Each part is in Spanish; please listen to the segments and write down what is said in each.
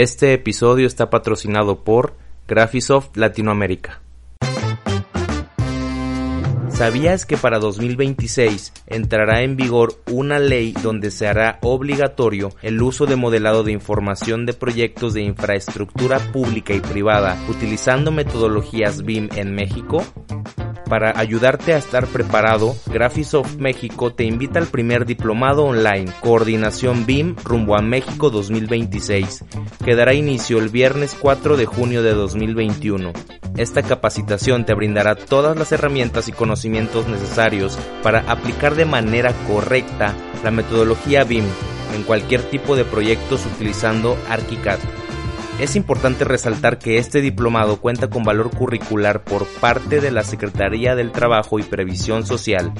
Este episodio está patrocinado por Graphisoft Latinoamérica. ¿Sabías que para 2026 entrará en vigor una ley donde se hará obligatorio el uso de modelado de información de proyectos de infraestructura pública y privada utilizando metodologías BIM en México? Para ayudarte a estar preparado, Graphisoft México te invita al primer diplomado online, Coordinación BIM rumbo a México 2026, que dará inicio el viernes 4 de junio de 2021. Esta capacitación te brindará todas las herramientas y conocimientos necesarios para aplicar de manera correcta la metodología BIM en cualquier tipo de proyectos utilizando ArchiCAD. Es importante resaltar que este diplomado cuenta con valor curricular por parte de la Secretaría del Trabajo y Previsión Social.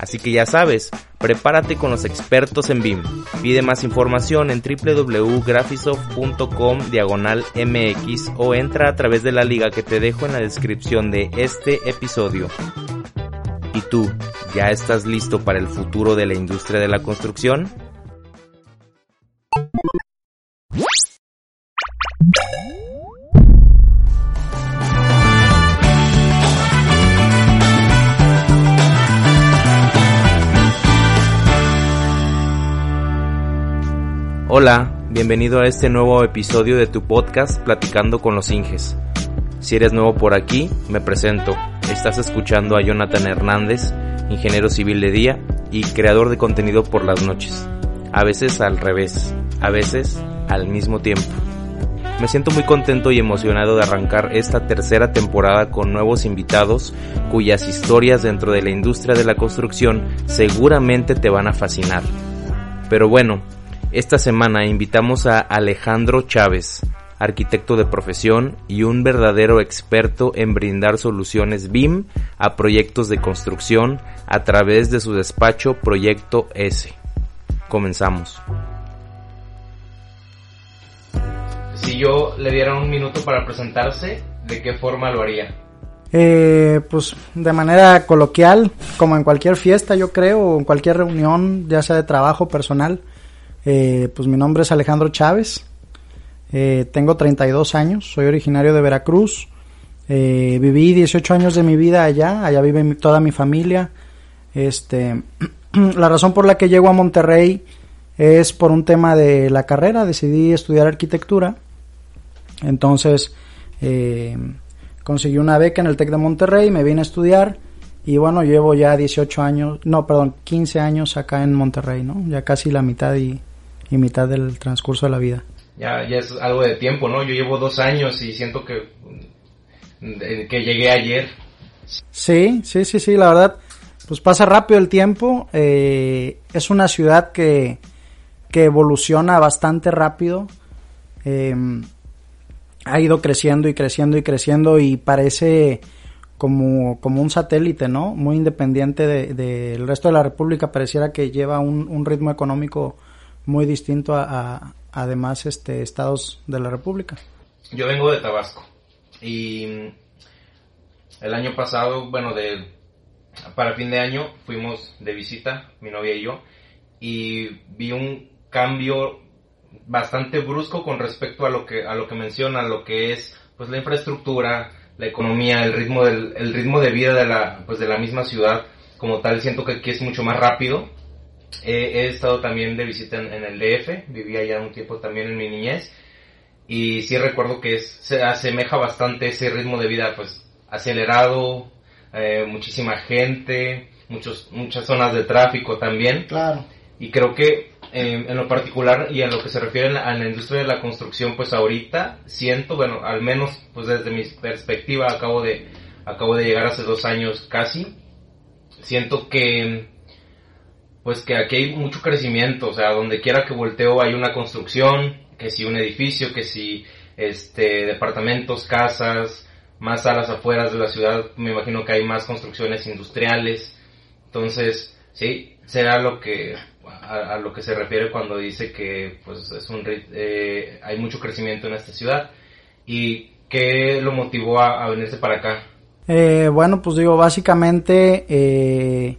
Así que ya sabes, prepárate con los expertos en BIM. Pide más información en www.graphisoft.com diagonal mx o entra a través de la liga que te dejo en la descripción de este episodio. ¿Y tú, ya estás listo para el futuro de la industria de la construcción? Hola, bienvenido a este nuevo episodio de tu podcast Platicando con los Inges. Si eres nuevo por aquí, me presento. Estás escuchando a Jonathan Hernández, ingeniero civil de día y creador de contenido por las noches. A veces al revés, a veces al mismo tiempo. Me siento muy contento y emocionado de arrancar esta tercera temporada con nuevos invitados cuyas historias dentro de la industria de la construcción seguramente te van a fascinar. Pero bueno, esta semana invitamos a Alejandro Chávez, arquitecto de profesión y un verdadero experto en brindar soluciones BIM a proyectos de construcción a través de su despacho Proyecto S. Comenzamos. Si yo le diera un minuto para presentarse, ¿de qué forma lo haría? Eh, pues de manera coloquial, como en cualquier fiesta yo creo, o en cualquier reunión, ya sea de trabajo personal. Eh, pues mi nombre es Alejandro Chávez, eh, tengo 32 años, soy originario de Veracruz, eh, viví 18 años de mi vida allá, allá vive toda mi familia. Este, la razón por la que llego a Monterrey es por un tema de la carrera, decidí estudiar arquitectura, entonces eh, conseguí una beca en el TEC de Monterrey, me vine a estudiar y bueno, llevo ya 18 años, no, perdón, 15 años acá en Monterrey, ¿no? Ya casi la mitad y, y mitad del transcurso de la vida. Ya, ya es algo de tiempo, ¿no? Yo llevo dos años y siento que, que llegué ayer. Sí, sí, sí, sí, la verdad, pues pasa rápido el tiempo. Eh, es una ciudad que, que evoluciona bastante rápido. Eh, ha ido creciendo y creciendo y creciendo y parece como, como un satélite, ¿no? Muy independiente del de, resto de la República. Pareciera que lleva un, un ritmo económico muy distinto a, a, además este estados de la República. Yo vengo de Tabasco y el año pasado, bueno, de para fin de año fuimos de visita, mi novia y yo, y vi un cambio bastante brusco con respecto a lo que a lo que menciona, lo que es pues la infraestructura, la economía, el ritmo del el ritmo de vida de la pues de la misma ciudad como tal, siento que aquí es mucho más rápido He, he estado también de visita en, en, el DF, vivía ya un tiempo también en mi niñez y sí recuerdo que es, se asemeja bastante ese ritmo de vida pues acelerado, eh, muchísima gente, muchos, muchas zonas de tráfico también. Claro. Y creo que eh, en lo particular y en lo que se refiere a la, a la, industria de la construcción, pues ahorita siento, bueno, al menos pues desde mi perspectiva, acabo de, acabo de llegar hace dos años casi, siento que pues que aquí hay mucho crecimiento, o sea, donde quiera que volteo hay una construcción, que si un edificio, que si este departamentos, casas, más a las afueras de la ciudad, me imagino que hay más construcciones industriales. Entonces, sí, será lo que a, lo que se refiere cuando dice que pues es un eh, hay mucho crecimiento en esta ciudad y qué lo motivó a, a venirse para acá. Eh, bueno, pues digo, básicamente eh,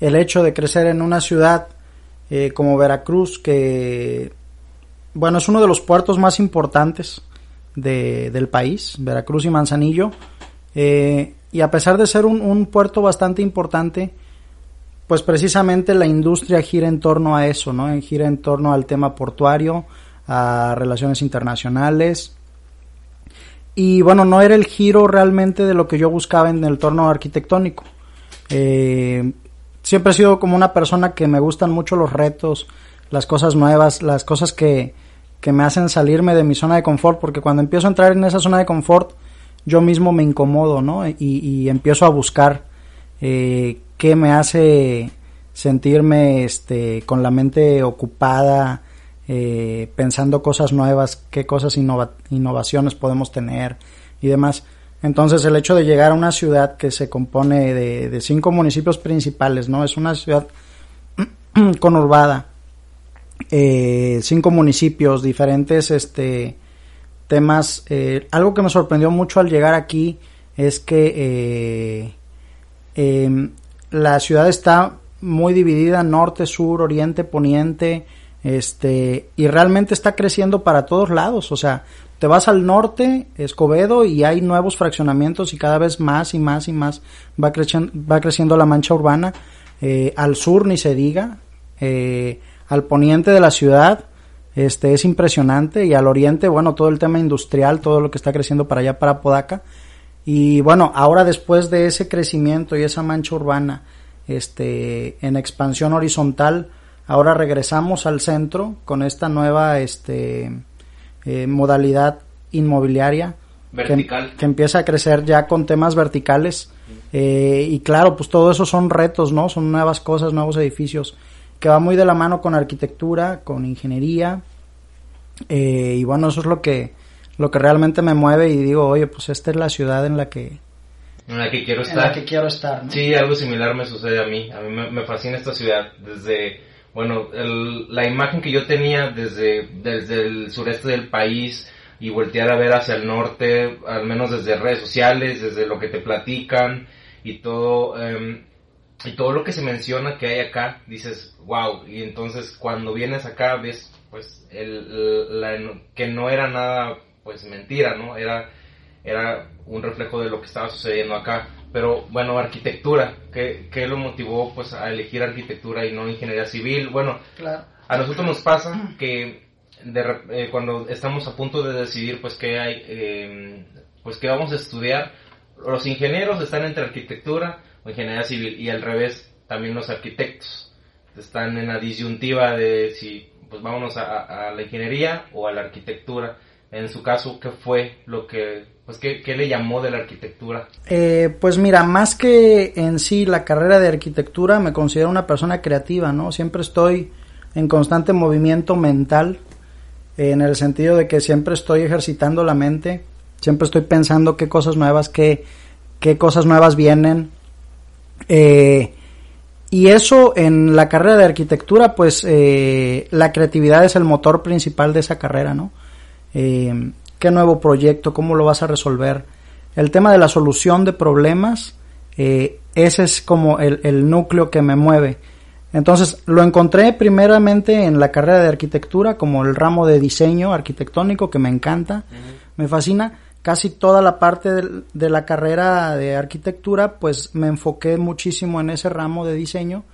el hecho de crecer en una ciudad eh, como Veracruz, que bueno, es uno de los puertos más importantes de, del país, Veracruz y Manzanillo. Eh, y a pesar de ser un, puerto bastante importante, pues precisamente la industria gira en torno a eso, ¿no? Gira en torno al tema portuario, a relaciones internacionales. Y bueno, no era el giro realmente de lo que yo buscaba en el torno arquitectónico. Eh, siempre he sido como una persona que me gustan mucho los retos, las cosas nuevas, las cosas que, que me hacen salirme de mi zona de confort, porque cuando empiezo a entrar en esa zona de confort, yo mismo me incomodo, ¿no? Y, y empiezo a buscar eh, qué me hace sentirme este, con la mente ocupada, eh, pensando cosas nuevas, qué cosas innovaciones podemos tener y demás. Entonces el hecho de llegar a una ciudad que se compone de, cinco municipios principales, ¿no? Es una ciudad conurbada, eh, cinco municipios, diferentes este, temas. Eh, algo que me sorprendió mucho al llegar aquí es que eh, em, la ciudad está muy dividida, norte, sur, oriente, poniente, este, y realmente está creciendo para todos lados, o sea, te vas al norte, Escobedo, y hay nuevos fraccionamientos y cada vez más y más y más va creciendo, va creciendo la mancha urbana. Eh, al sur ni se diga, eh, al poniente de la ciudad, este es impresionante y al oriente, bueno, todo el tema industrial, todo lo que está creciendo para allá, para Podaca. Y bueno, ahora después de ese crecimiento y esa mancha urbana, este, en expansión horizontal, ahora regresamos al centro con esta nueva, este, eh, modalidad inmobiliaria Vertical. Que, empieza a crecer ya con temas verticales eh, y claro pues todo eso son retos no son nuevas cosas nuevos edificios que va muy de la mano con arquitectura con ingeniería eh, y bueno eso es lo que lo que realmente me mueve y digo oye pues esta es la ciudad en la que en la que quiero estar. En la que quiero estar, Sí, algo similar me sucede a mí. A mí me, me fascina esta ciudad. Desde bueno, la imagen que yo tenía desde, desde el sureste del país y voltear a ver hacia el norte, al menos desde redes sociales, desde lo que te platican y todo, em, y todo lo que se menciona que hay acá, dices, wow, y entonces cuando vienes acá ves, pues, el, la, que no era nada, pues, mentira, ¿no? Era, era un reflejo de lo que estaba sucediendo acá. Pero bueno, arquitectura, ¿qué, qué lo motivó pues a elegir arquitectura y no ingeniería civil? Bueno, a nosotros nos pasa que de, eh, cuando estamos a punto de decidir pues qué hay, eh, pues qué vamos a estudiar, los ingenieros están entre arquitectura o ingeniería civil y al revés también los arquitectos están en la disyuntiva de si pues vámonos a, a la ingeniería o a la arquitectura. En su caso, ¿qué fue lo que pues, ¿qué, le llamó de la arquitectura? Eh, pues mira, más que en sí la carrera de arquitectura, me considero una persona creativa, ¿no? Siempre estoy en constante movimiento mental, en el sentido de que siempre estoy ejercitando la mente, siempre estoy pensando qué cosas nuevas, qué, qué cosas nuevas vienen. Eh, y eso en la carrera de arquitectura, pues eh, la creatividad es el motor principal de esa carrera, ¿no? Qué nuevo proyecto, cómo lo vas a resolver. El tema de la solución de problemas, eh, ese es como el, núcleo que me mueve. Entonces lo encontré primeramente en la carrera de arquitectura como el ramo de diseño arquitectónico que me encanta, me fascina. Casi toda la parte de, la carrera de arquitectura pues me enfoqué muchísimo en ese ramo de diseño,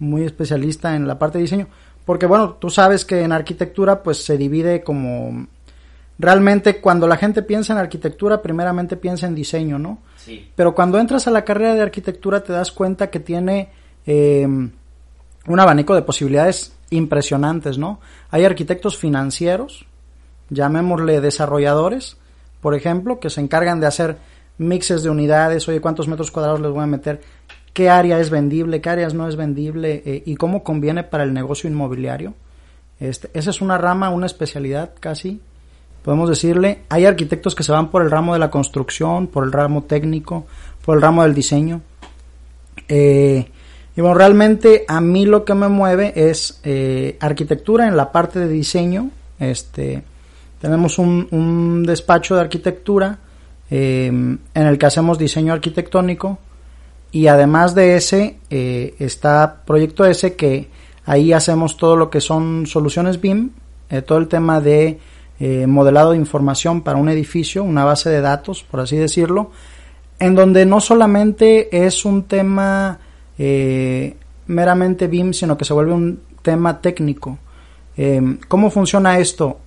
muy especialista en la parte de diseño, porque bueno, tú sabes que en arquitectura pues se divide como realmente cuando la gente piensa en arquitectura, primeramente piensa en diseño, ¿no? Sí. Pero cuando entras a la carrera de arquitectura te das cuenta que tiene em, un abanico de posibilidades impresionantes, ¿no? Hay arquitectos financieros, llamémosle desarrolladores, por ejemplo, que se encargan de hacer mixes de unidades, oye, cuántos metros cuadrados les voy a meter, qué área es vendible, qué áreas no es vendible eh, y cómo conviene para el negocio inmobiliario. Este, esa es una rama, una especialidad casi podemos decirle, hay arquitectos que se van por el ramo de la construcción, por el ramo técnico, por el ramo del diseño. Eh, y bueno, realmente a mí lo que me mueve es eh, arquitectura en la parte de diseño. Este, tenemos un, despacho de arquitectura eh, en el que hacemos diseño arquitectónico y además de ese está Proyecto S que ahí hacemos todo lo que son soluciones BIM todo el tema de eh, modelado de información para un edificio, una base de datos, por así decirlo, en donde no solamente es un tema eh, meramente BIM, sino que se vuelve un tema técnico. ¿Cómo funciona esto?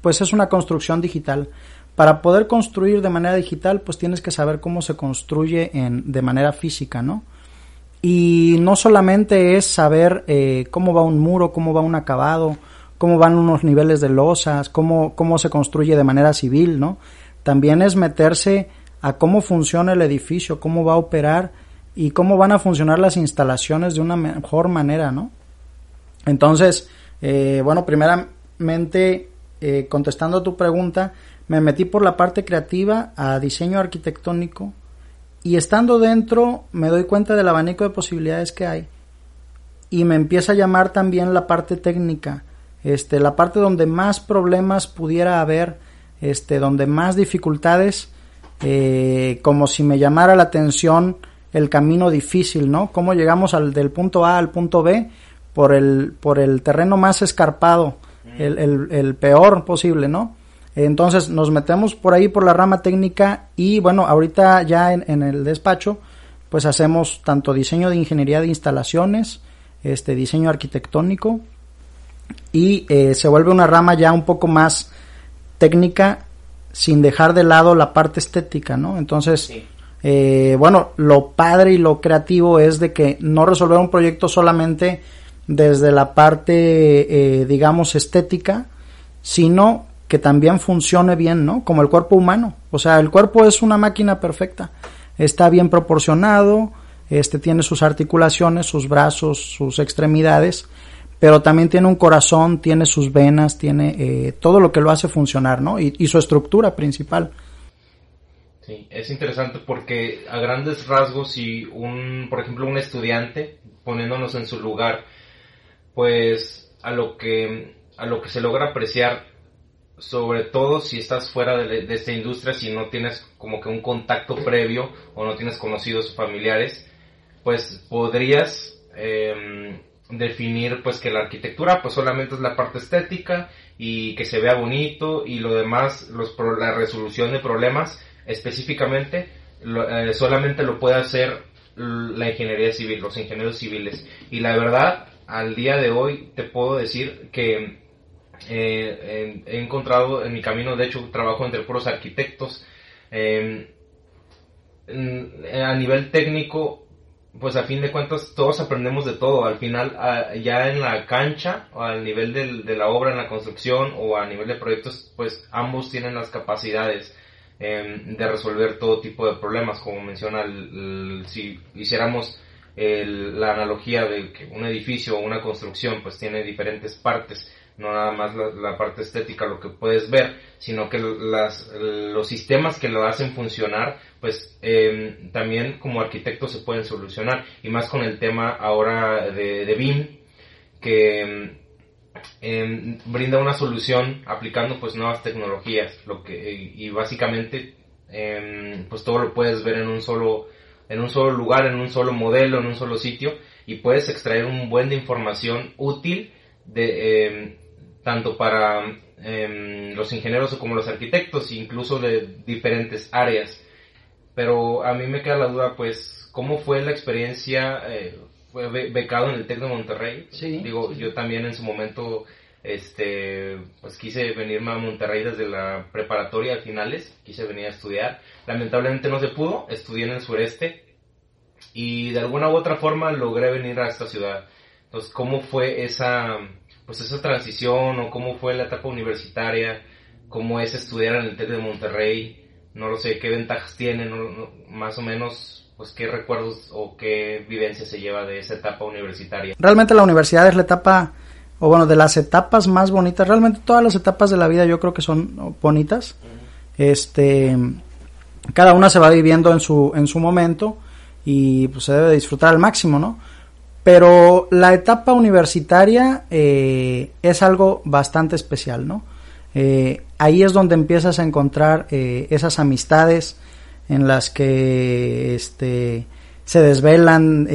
Pues es una construcción digital. Para poder construir de manera digital, pues tienes que saber cómo se construye de manera física, ¿no? Y no solamente es saber eh, cómo va un muro, cómo va un acabado, cómo van unos niveles de losas, cómo, cómo se construye de manera civil, ¿no? También es meterse a cómo funciona el edificio, cómo va a operar y cómo van a funcionar las instalaciones de una mejor manera, ¿no? Entonces, eh, bueno, primeramente, eh, contestando a tu pregunta, me metí por la parte creativa a diseño arquitectónico y estando dentro me doy cuenta del abanico de posibilidades que hay y me empieza a llamar también la parte técnica, este, la parte donde más problemas pudiera haber, este, donde más dificultades, eh, como si me llamara la atención el camino difícil, ¿no? Cómo llegamos al, del punto A al punto B por el, por el terreno más escarpado, el, el, el peor posible, ¿no? Entonces nos metemos por ahí por la rama técnica y bueno, ahorita ya en, el despacho pues hacemos tanto diseño de ingeniería de instalaciones, este diseño arquitectónico y eh, se vuelve una rama ya un poco más técnica sin dejar de lado la parte estética, ¿no? Entonces, eh, bueno, lo padre y lo creativo es de que no resolver un proyecto solamente desde la parte, eh, digamos, estética, sino que también funcione bien, ¿no? Como el cuerpo humano. O sea, el cuerpo es una máquina perfecta. Está bien proporcionado, este tiene sus articulaciones, sus brazos, sus extremidades, pero también tiene un corazón, tiene sus venas, tiene eh, todo lo que lo hace funcionar, ¿no? Y, su estructura principal. Sí, es interesante porque a grandes rasgos, si un, por ejemplo, un estudiante, poniéndonos en su lugar, pues a lo que, a lo que se logra apreciar sobre todo si estás fuera de, esta industria, si no tienes como que un contacto previo o no tienes conocidos familiares, pues podrías em, definir pues que la arquitectura pues solamente es la parte estética y que se vea bonito y lo demás, los, la resolución de problemas específicamente eh, solamente lo puede hacer la ingeniería civil, los ingenieros civiles. Y la verdad, al día de hoy te puedo decir que eh, he encontrado en mi camino, de hecho trabajo entre puros arquitectos. Em, a nivel técnico, pues a fin de cuentas todos aprendemos de todo. Al final, ya en la cancha, o al nivel de la obra, en la construcción o a nivel de proyectos, pues ambos tienen las capacidades em, de resolver todo tipo de problemas. Como menciona, si hiciéramos la analogía de que un edificio o una construcción pues tiene diferentes partes no nada más la, parte estética, lo que puedes ver, sino que las, los sistemas que lo hacen funcionar, pues em, también como arquitectos se pueden solucionar, y más con el tema ahora de, BIM, que em, brinda una solución aplicando pues nuevas tecnologías, lo que, y básicamente em, pues todo lo puedes ver en un solo en un solo lugar, en un solo modelo, en un solo sitio. Y puedes extraer un buen de información útil de, tanto para los ingenieros como los arquitectos, incluso de diferentes áreas. Pero a mí me queda la duda, pues, ¿cómo fue la experiencia? Eh, fue becado en el TEC de Monterrey. Sí, Digo, yo también en su momento, este, pues quise venirme a Monterrey desde la preparatoria a finales, quise venir a estudiar. Lamentablemente no se pudo, estudié en el sureste y de alguna u otra forma logré venir a esta ciudad. Entonces, ¿cómo fue esa pues esa transición o cómo fue la etapa universitaria, cómo es estudiar en el TEC de Monterrey, no lo sé, qué ventajas tiene, más o menos, pues qué recuerdos o qué vivencia se lleva de esa etapa universitaria. Realmente la universidad es la etapa, o bueno, de las etapas más bonitas, realmente todas las etapas de la vida yo creo que son bonitas, este, cada una se va viviendo en su, en su momento y pues se debe disfrutar al máximo, ¿no? Pero la etapa universitaria eh, es algo bastante especial, ¿no? Eh, ahí es donde empiezas a encontrar eh, esas amistades en las que este, se desvelan,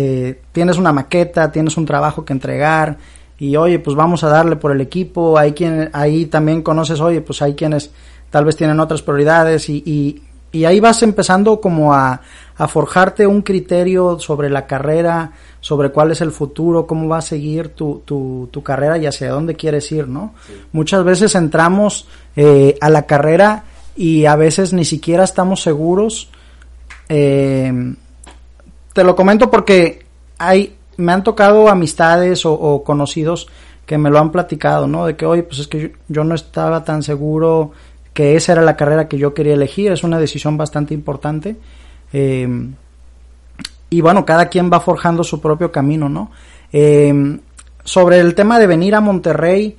tienes una maqueta, tienes un trabajo que entregar y oye, pues vamos a darle por el equipo, hay quien, ahí también conoces, oye, pues hay quienes tal vez tienen otras prioridades y, y, y ahí vas empezando como a, a, forjarte un criterio sobre la carrera, sobre cuál es el futuro, cómo va a seguir tu, tu, tu carrera y hacia dónde quieres ir, ¿no? Sí. Muchas veces entramos eh, a la carrera y a veces ni siquiera estamos seguros. Eh, te lo comento porque hay, me han tocado amistades o, o, conocidos que me lo han platicado, ¿no? De que, oye, pues es que yo, yo, no estaba tan seguro que esa era la carrera que yo quería elegir, es una decisión bastante importante. Eh, y bueno, cada quien va forjando su propio camino, ¿no? Eh, sobre el tema de venir a Monterrey,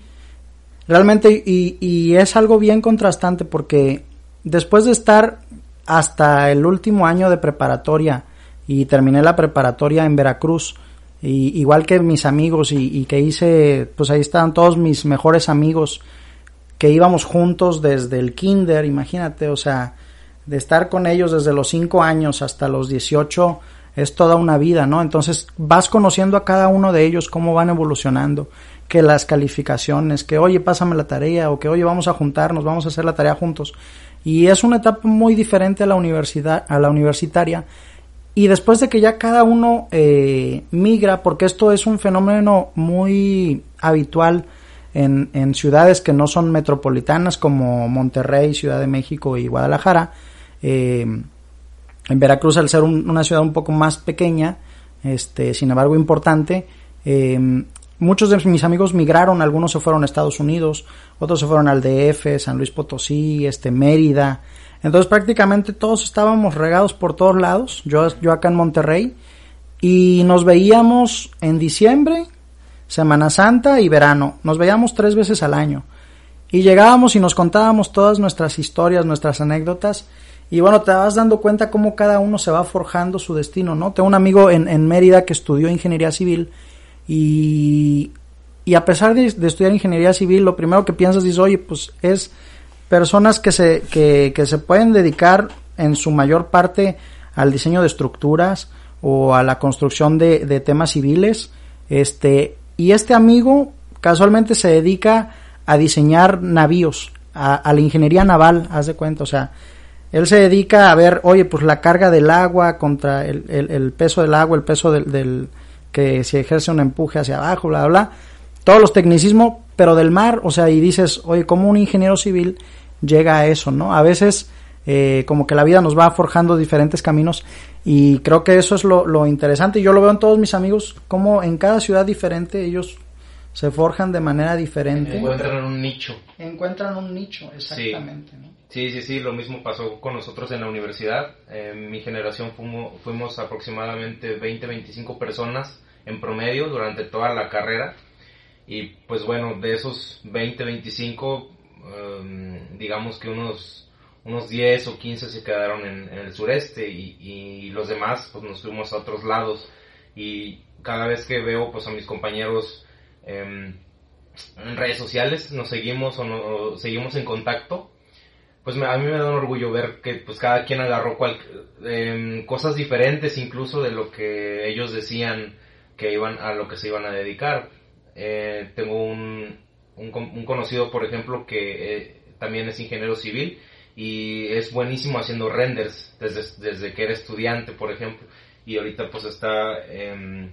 realmente, y, es algo bien contrastante porque después de estar hasta el último año de preparatoria y terminé la preparatoria en Veracruz, y, igual que mis amigos y, y, que hice, pues ahí estaban todos mis mejores amigos que íbamos juntos desde el kinder, imagínate, o sea, de estar con ellos desde los 5 años hasta los 18 es toda una vida, ¿no? Entonces vas conociendo a cada uno de ellos cómo van evolucionando, que las calificaciones, que oye, pásame la tarea o que oye, vamos a juntarnos, vamos a hacer la tarea juntos. Y es una etapa muy diferente a la universidad, a la universitaria, y después de que ya cada uno eh, migra, porque esto es un fenómeno muy habitual en, ciudades que no son metropolitanas como Monterrey, Ciudad de México y Guadalajara. Eh, en Veracruz, al ser un, una ciudad un poco más pequeña, este, sin embargo importante, eh, muchos de mis amigos migraron, algunos se fueron a Estados Unidos, otros se fueron al DF, San Luis Potosí, este, Mérida, entonces prácticamente todos estábamos regados por todos lados, yo, yo acá en Monterrey, y nos veíamos en diciembre, Semana Santa y verano. Nos veíamos tres veces al año. Y llegábamos y nos contábamos todas nuestras historias, nuestras anécdotas. Y bueno, te vas dando cuenta cómo cada uno se va forjando su destino, ¿no? Tengo un amigo en, en Mérida que estudió ingeniería civil y, y a pesar de, estudiar ingeniería civil, lo primero que piensas es, oye, pues es personas que se, que, que se pueden dedicar en su mayor parte al diseño de estructuras o a la construcción de, de temas civiles. Este, y este amigo casualmente se dedica a diseñar navíos, a, la ingeniería naval, haz de cuenta, o sea, él se dedica a ver, oye, pues la carga del agua contra el, el, peso del agua, el peso del, del, que se ejerce un empuje hacia abajo, bla, bla, bla, todos los tecnicismos, pero del mar, o sea, y dices, oye, como un ingeniero civil llega a eso, ¿no? A veces eh, como que la vida nos va forjando diferentes caminos y creo que eso es lo, lo interesante. Yo lo veo en todos mis amigos, como en cada ciudad diferente ellos se forjan de manera diferente. Encuentran un nicho. Encuentran un nicho, exactamente. Sí. ¿no? Sí, sí, sí, lo mismo pasó con nosotros en la universidad. En mi generación fuimos, fuimos aproximadamente 20, 25 personas en promedio durante toda la carrera. Y pues bueno, de esos 20, 25, um, digamos que unos, unos 10 o 15 se quedaron en, el sureste y, los demás pues nos fuimos a otros lados. Y cada vez que veo pues a mis compañeros eh, en redes sociales, nos seguimos o, no, seguimos en contacto, pues me, a mí me da un orgullo ver que pues cada quien agarró cual, eh, cosas diferentes incluso de lo que ellos decían que iban a lo que se iban a dedicar. Eh, tengo un, un, un, conocido, por ejemplo, que eh, también es ingeniero civil y es buenísimo haciendo renders desde, desde que era estudiante, por ejemplo, y ahorita pues está, eh,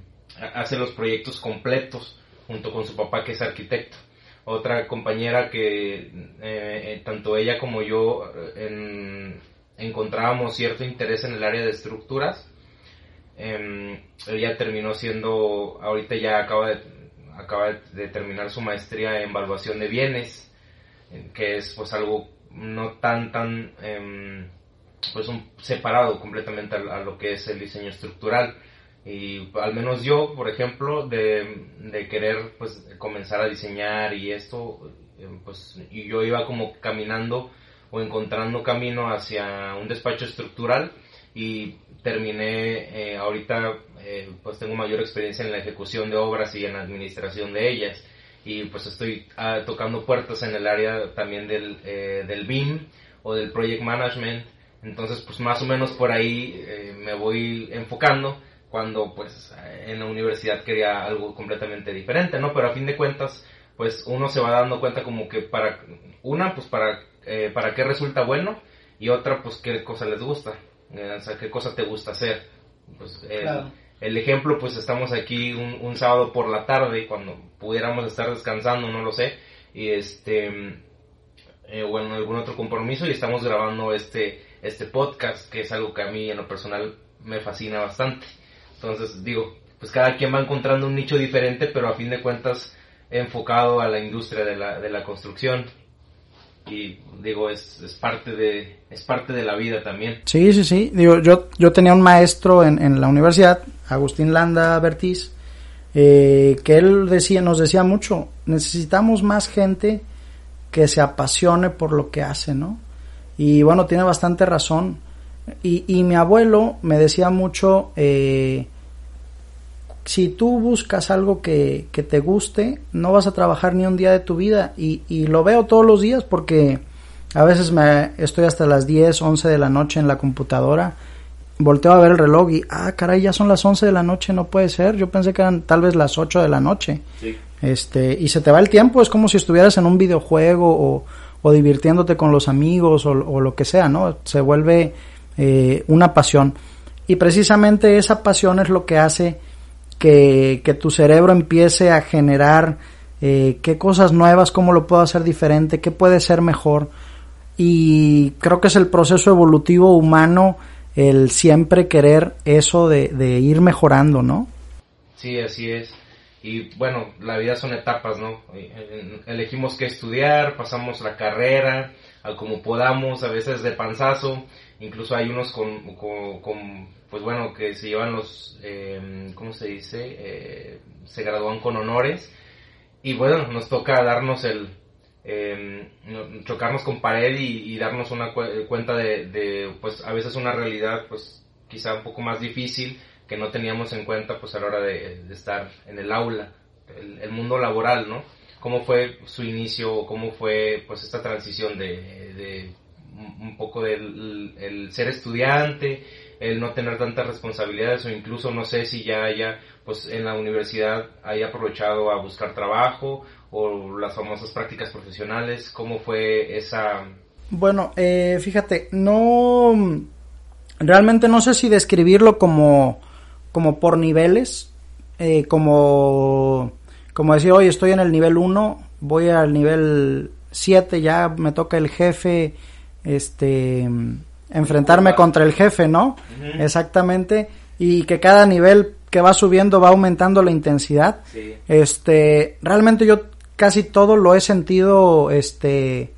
hace los proyectos completos junto con su papá que es arquitecto. Otra compañera que eh, tanto ella como yo en, encontrábamos cierto interés en el área de estructuras. ella terminó siendo, ahorita ya acaba de, acaba de terminar su maestría en evaluación de bienes, que es pues algo no tan tan eh, pues un, separado completamente a, lo que es el diseño estructural. Y al menos yo por ejemplo de, de querer pues comenzar a diseñar y esto eh, pues y yo iba como caminando o encontrando camino hacia un despacho estructural y terminé eh, ahorita eh, pues tengo mayor experiencia en la ejecución de obras y en la administración de ellas y pues estoy ah, tocando puertas en el área también del, eh, del BIM o del Project Management entonces pues más o menos por ahí eh, me voy enfocando cuando pues en la universidad quería algo completamente diferente, ¿no? Pero a fin de cuentas, pues uno se va dando cuenta como que para, una, pues para, eh, para qué resulta bueno y otra, pues qué cosa les gusta, eh, o sea, qué cosa te gusta hacer. Pues el, el ejemplo, pues estamos aquí un, un, sábado por la tarde, cuando pudiéramos estar descansando, no lo sé, y este, eh, algún otro compromiso, y estamos grabando este, este podcast, que es algo que a mí en lo personal me fascina bastante. Entonces, digo, pues cada quien va encontrando un nicho diferente, pero a fin de cuentas enfocado a la industria de la, de la construcción. Y digo es, es, parte de es parte de la vida también. Sí sí sí. Digo yo yo tenía un maestro en, en la universidad Agustín Landa Bertiz eh, que él decía nos decía mucho necesitamos más gente que se apasione por lo que hace no y bueno tiene bastante razón y, y mi abuelo me decía mucho eh, si tú buscas algo que, que, te guste, no vas a trabajar ni un día de tu vida. Y, y, lo veo todos los días porque a veces me estoy hasta las 10, 11 de la noche en la computadora. Volteo a ver el reloj y, ah, caray, ya son las 11 de la noche, no puede ser. Yo pensé que eran tal vez las 8 de la noche. Sí. Este, y se te va el tiempo, es como si estuvieras en un videojuego o, o divirtiéndote con los amigos o, o, lo que sea, ¿no? Se vuelve eh, una pasión. Y precisamente esa pasión es lo que hace que, que tu cerebro empiece a generar eh, qué cosas nuevas, cómo lo puedo hacer diferente, qué puede ser mejor. Y creo que es el proceso evolutivo humano el siempre querer eso de, de ir mejorando, ¿no? Sí, así es. Y bueno, la vida son etapas, ¿no? Elegimos qué estudiar, pasamos la carrera, a como podamos, a veces de panzazo, incluso hay unos con, con, pues bueno, que se llevan los, eh, ¿cómo se dice? Eh, se gradúan con honores. Y bueno, nos toca darnos el, eh, chocarnos con pared y, darnos una cu cuenta de, pues a veces una realidad, pues quizá un poco más difícil que no teníamos en cuenta, pues a la hora de, estar en el aula, el, el, mundo laboral, ¿no? ¿Cómo fue su inicio? ¿Cómo fue, pues, esta transición de, de un poco del el ser estudiante? el no tener tantas responsabilidades o incluso no sé si ya haya pues en la universidad haya aprovechado a buscar trabajo o las famosas prácticas profesionales cómo fue esa bueno eh, fíjate no realmente no sé si describirlo como como por niveles eh, como como decir hoy estoy en el nivel 1 voy al nivel 7 ya me toca el jefe este enfrentarme contra el jefe, ¿no? Uh -huh. Exactamente. Y que cada nivel que va subiendo va aumentando la intensidad. Sí. Este, realmente yo casi todo lo he sentido, este,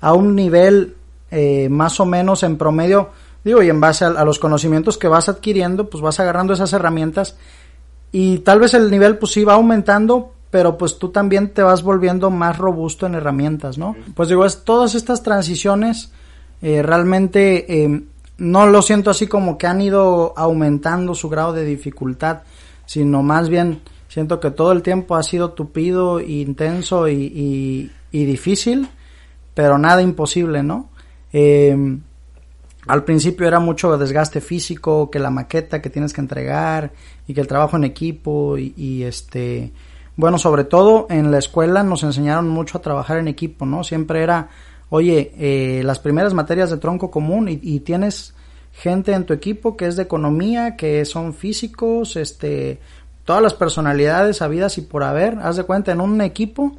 a un nivel eh, más o menos en promedio, digo, y en base a, a, los conocimientos que vas adquiriendo, pues vas agarrando esas herramientas y tal vez el nivel pues sí va aumentando, pero pues tú también te vas volviendo más robusto en herramientas, ¿no? Pues digo, es todas estas transiciones eh, realmente eh, no lo siento así como que han ido aumentando su grado de dificultad, sino más bien siento que todo el tiempo ha sido tupido, intenso y, difícil, pero nada imposible, ¿no? Eh, al principio era mucho desgaste físico, que la maqueta que tienes que entregar y que el trabajo en equipo y, y, este, bueno, sobre todo en la escuela nos enseñaron mucho a trabajar en equipo, ¿no? Siempre era oye, eh, las primeras materias de tronco común y, y, tienes gente en tu equipo que es de economía, que son físicos, este, todas las personalidades habidas y por haber, haz de cuenta en un equipo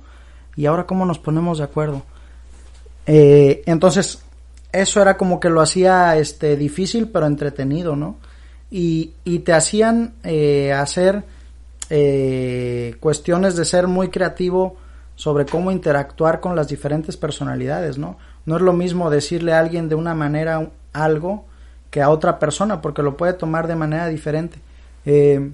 y ahora cómo nos ponemos de acuerdo. Eh, entonces, eso era como que lo hacía este difícil pero entretenido, ¿no? Y, y te hacían eh, hacer eh, cuestiones de ser muy creativo, sobre cómo interactuar con las diferentes personalidades, ¿no? No es lo mismo decirle a alguien de una manera algo que a otra persona, porque lo puede tomar de manera diferente. Eh,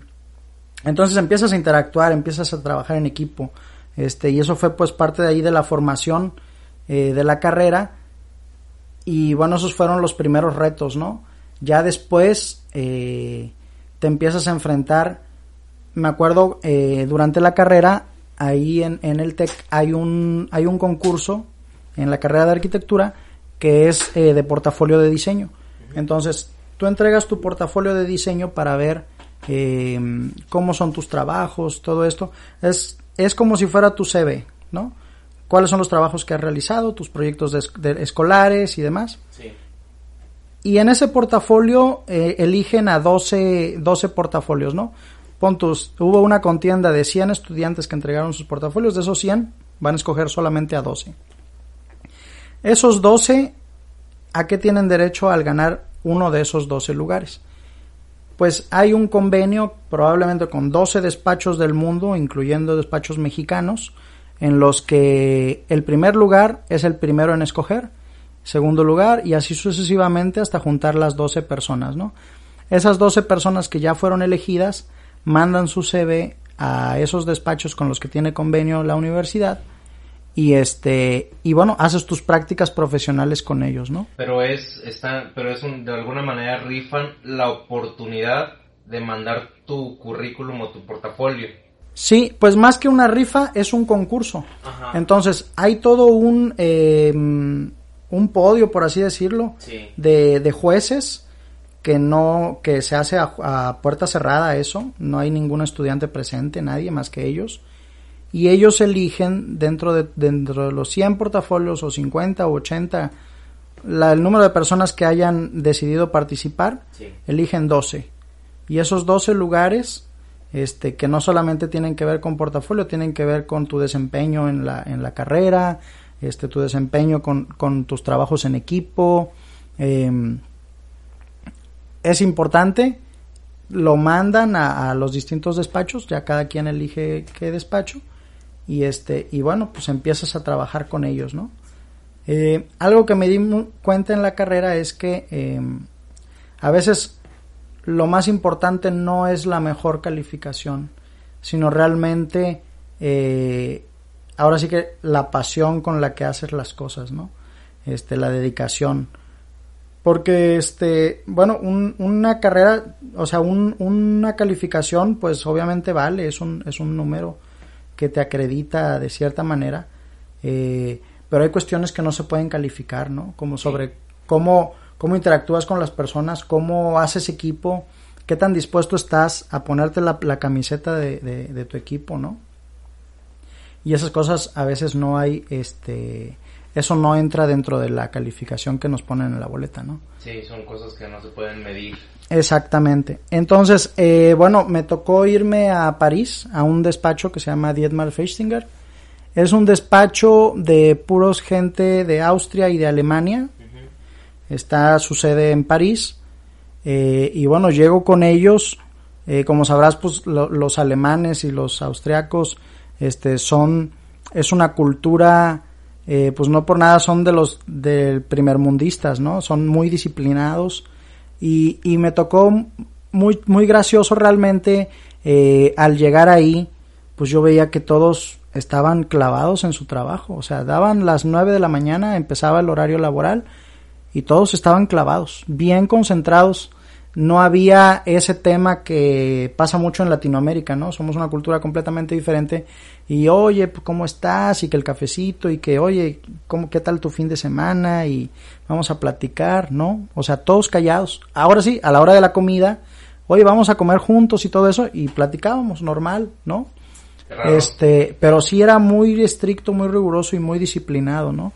entonces empiezas a interactuar, empiezas a trabajar en equipo, este, y eso fue pues parte de ahí de la formación eh, de la carrera, y bueno, esos fueron los primeros retos, ¿no? Ya después eh, te empiezas a enfrentar, me acuerdo, eh, durante la carrera ahí en, en el TEC hay un, hay un concurso en la carrera de arquitectura que es eh, de portafolio de diseño. Entonces, tú entregas tu portafolio de diseño para ver eh, cómo son tus trabajos, todo esto. Es, es como si fuera tu CV, ¿no? ¿Cuáles son los trabajos que has realizado, tus proyectos de, escolares y demás? Sí. Y en ese portafolio eh, eligen a 12, 12 portafolios, ¿no? Pontus, hubo una contienda de 100 estudiantes que entregaron sus portafolios, de esos 100 van a escoger solamente a 12. Esos 12, ¿a qué tienen derecho al ganar uno de esos 12 lugares? Pues hay un convenio probablemente con 12 despachos del mundo, incluyendo despachos mexicanos, en los que el primer lugar es el primero en escoger, segundo lugar y así sucesivamente hasta juntar las 12 personas, ¿no? Esas 12 personas que ya fueron elegidas mandan su CV a esos despachos con los que tiene convenio la universidad y este y bueno haces tus prácticas profesionales con ellos no pero es está pero es un, de alguna manera rifan la oportunidad de mandar tu currículum o tu portafolio. Sí pues más que una rifa es un concurso. Entonces hay todo un em, un podio por así decirlo de, de jueces que no que se hace a, a puerta cerrada eso. No hay ningún estudiante presente nadie más que ellos y ellos eligen dentro de, dentro de los 100 portafolios o 50 o 80, la, el número de personas que hayan decidido participar, eligen 12. Y esos 12 lugares, este, que no solamente tienen que ver con portafolio, tienen que ver con tu desempeño en la, en la carrera, este, tu desempeño con, con tus trabajos en equipo. Em, es importante, lo mandan a, a, los distintos despachos, ya cada quien elige qué despacho y este y bueno pues empiezas a trabajar con ellos no eh, algo que me di cuenta en la carrera es que eh, a veces lo más importante no es la mejor calificación sino realmente eh, ahora sí que la pasión con la que haces las cosas no este la dedicación. Porque este bueno una carrera o sea una calificación pues obviamente vale es un es un número que te acredita de cierta manera, eh, pero hay cuestiones que no se pueden calificar, ¿no? Como sobre cómo, cómo interactúas con las personas, cómo haces equipo, qué tan dispuesto estás a ponerte la, camiseta de, de, tu equipo, ¿no? Y esas cosas a veces no hay, este, eso no entra dentro de la calificación que nos ponen en la boleta, ¿no? Sí, son cosas que no se pueden medir. Exactamente. Entonces, eh, bueno, me tocó irme a París, a un despacho que se llama Dietmar Feistinger. Es un despacho de puros gente de Austria y de Alemania. Está su sede en París. Eh, y bueno, llego con ellos. Eh, como sabrás, pues los alemanes y los austriacos, este, son, es una cultura, pues no por nada son de los del primermundistas, ¿no? Son muy disciplinados y, y me tocó muy, muy gracioso realmente eh, al llegar ahí, pues yo veía que todos estaban clavados en su trabajo, o sea, daban las nueve de la mañana, empezaba el horario laboral y todos estaban clavados, bien concentrados. No había ese tema que pasa mucho en Latinoamérica, ¿no? Somos una cultura completamente diferente y oye, pues, ¿cómo estás? Y que el cafecito y que oye, ¿cómo, ¿qué tal tu fin de semana? Y vamos a platicar, ¿no? O sea, todos callados. Ahora sí, a la hora de la comida, oye, vamos a comer juntos y todo eso y platicábamos normal, ¿no? Este, pero sí era muy estricto, muy riguroso y muy disciplinado, ¿no?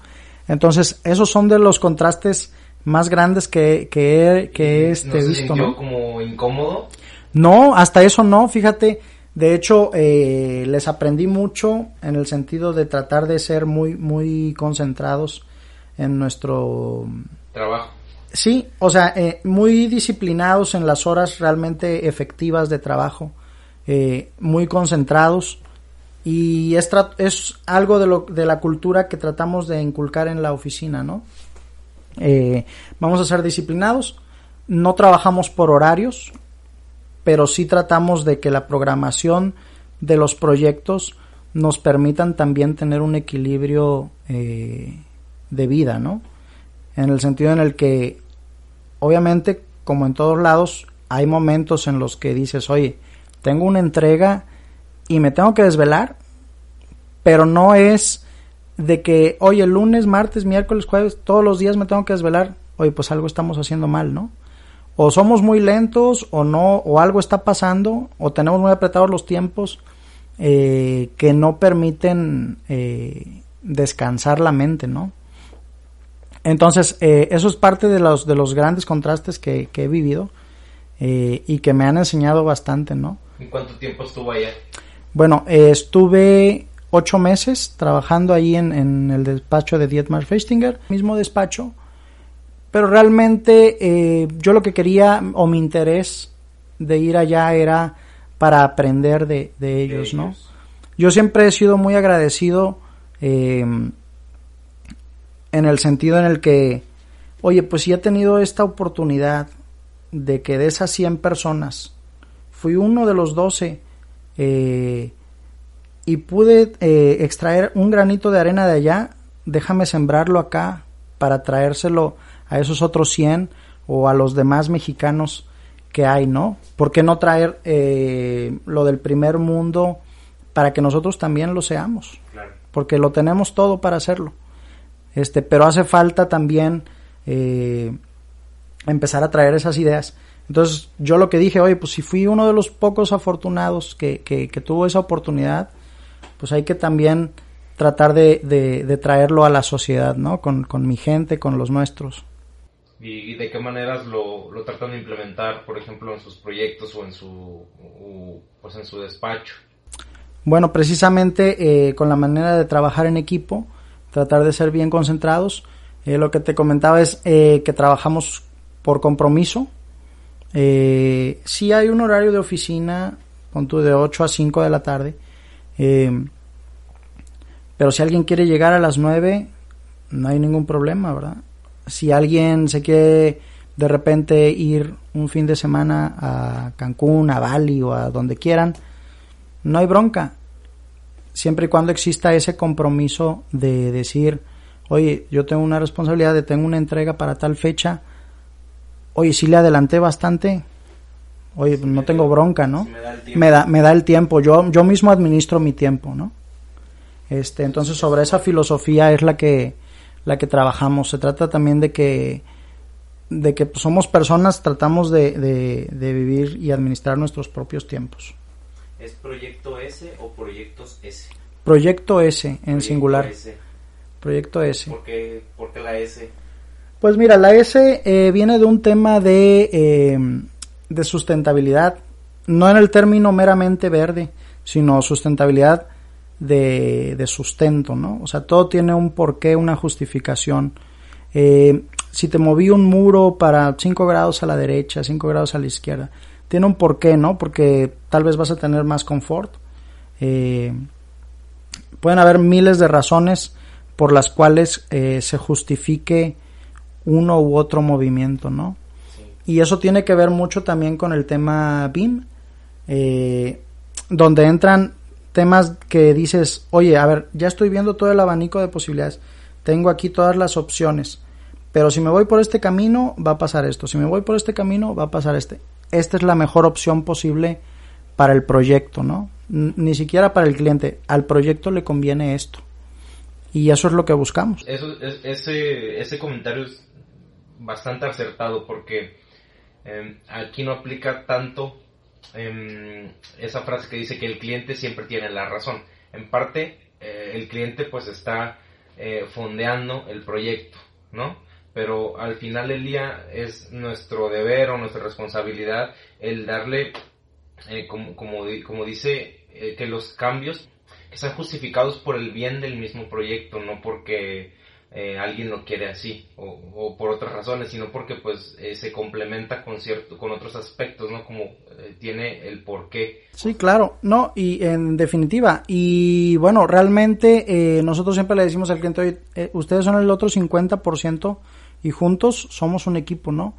Entonces, esos son de los contrastes más grandes que, que, he este, visto. ¿No como incómodo? No, hasta eso no, fíjate. De hecho, eh, les aprendí mucho en el sentido de tratar de ser muy, muy concentrados en nuestro trabajo. Sí, o sea, eh, muy disciplinados en las horas realmente efectivas de trabajo, eh, muy concentrados y es, es algo de, lo, de la cultura que tratamos de inculcar en la oficina, ¿no? Eh, vamos a ser disciplinados, no trabajamos por horarios, pero sí tratamos de que la programación de los proyectos nos permitan también tener un equilibrio eh, de vida, ¿no? En el sentido en el que, obviamente, como en todos lados, hay momentos en los que dices, oye, tengo una entrega y me tengo que desvelar, pero no es de que, oye, lunes, martes, miércoles, jueves, todos los días me tengo que desvelar, oye, pues algo estamos haciendo mal, ¿no? O somos muy lentos o no, o algo está pasando, o tenemos muy apretados los tiempos eh, que no permiten eh, descansar la mente, ¿no? Entonces, eh, eso es parte de los, de los grandes contrastes que, que he vivido y que me han enseñado bastante, ¿no? ¿Y cuánto tiempo estuvo allá? Bueno, estuve ocho meses trabajando ahí en, en el despacho de Dietmar Festinger, mismo despacho, pero realmente eh, yo lo que quería o mi interés de ir allá era para aprender de, ellos, ¿no? Yo siempre he sido muy agradecido eh, en el sentido en el que, oye, pues si he tenido esta oportunidad de que de esas 100 personas fui uno de los 12 eh, y pude extraer un granito de arena de allá, déjame sembrarlo acá para traérselo a esos otros 100 o a los demás mexicanos que hay, ¿no? ¿Por qué no traer eh, lo del primer mundo para que nosotros también lo seamos? Porque lo tenemos todo para hacerlo. Este, pero hace falta también eh, empezar a traer esas ideas. Entonces, yo lo que dije, oye, pues si fui uno de los pocos afortunados que, que, tuvo esa oportunidad, pues hay que también tratar de, de, traerlo a la sociedad, ¿no? Con, con mi gente, con los nuestros y, de qué maneras lo, lo, tratan de implementar, por ejemplo, en sus proyectos o en su, pues en su despacho. Bueno, precisamente eh, con la manera de trabajar en equipo, tratar de ser bien concentrados. Eh, lo que te comentaba es eh, que trabajamos por compromiso. Eh, sí hay un horario de oficina, con tu de 8 a 5 de la tarde. pero si alguien quiere llegar a las 9, no hay ningún problema, ¿verdad? Si alguien se quiere de repente ir un fin de semana a Cancún, a Bali o a donde quieran, no hay bronca. Siempre y cuando exista ese compromiso de decir, oye, yo tengo una responsabilidad, de tengo una entrega para tal fecha, oye, si le adelanté bastante, oye, no tengo bronca, ¿no? me, da me da el tiempo, yo, yo mismo administro mi tiempo, ¿no? Este, entonces sobre esa filosofía es la que, la que trabajamos. Se trata también de que de que somos personas, tratamos de, de, vivir y administrar nuestros propios tiempos. ¿Es proyecto S o proyectos S? Proyecto S en singular. Proyecto S. ¿Por qué, la S? Pues mira, la S eh, viene de un tema de, eh, de sustentabilidad, no en el término meramente verde, sino sustentabilidad de, sustento, ¿no? O sea, todo tiene un porqué, una justificación. Eh, si te moví un muro para 5 grados a la derecha, 5 grados a la izquierda, tiene un porqué, ¿no? Porque tal vez vas a tener más confort. Eh, pueden haber miles de razones por las cuales eh, se justifique uno u otro movimiento, ¿no? Y eso tiene que ver mucho también con el tema BIM, donde entran temas que dices, oye, a ver, ya estoy viendo todo el abanico de posibilidades, tengo aquí todas las opciones, pero si me voy por este camino va a pasar esto, si me voy por este camino va a pasar este. Esta es la mejor opción posible para el proyecto, ¿no? Ni siquiera para el cliente, al proyecto le conviene esto. Y eso es lo que buscamos. Ese, ese comentario es bastante acertado porque eh, aquí no aplica tanto Em, esa frase que dice que el cliente siempre tiene la razón. En parte, eh, el cliente pues está eh, fondeando el proyecto, ¿no? Pero al final del día es nuestro deber o nuestra responsabilidad el darle, eh, como, como, como, dice, eh, que los cambios sean justificados por el bien del mismo proyecto, no porque eh, alguien lo quiere así o, por otras razones, sino porque pues eh, se complementa con cierto, con otros aspectos, ¿no? Como eh, tiene el porqué. Sí, claro, no, y en definitiva, y bueno, realmente nosotros siempre le decimos al cliente, oye, ustedes son el otro 50% y juntos somos un equipo, ¿no?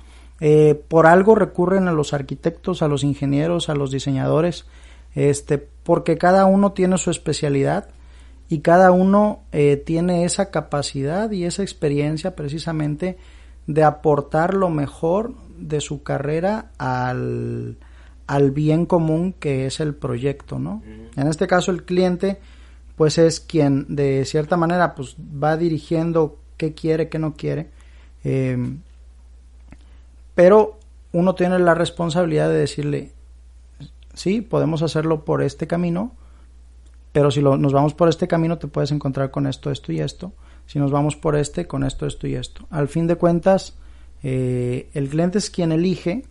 por algo recurren a los arquitectos, a los ingenieros, a los diseñadores, este, porque cada uno tiene su especialidad y cada uno eh, tiene esa capacidad y esa experiencia precisamente de aportar lo mejor de su carrera al, al bien común que es el proyecto, ¿no? En este caso el cliente pues es quien de cierta manera pues va dirigiendo qué quiere, qué no quiere, em, pero uno tiene la responsabilidad de decirle, sí, podemos hacerlo por este camino, pero si nos vamos por este camino te puedes encontrar con esto, esto y esto. Si nos vamos por este, con esto, esto y esto. Al fin de cuentas, eh, el cliente es quien elige,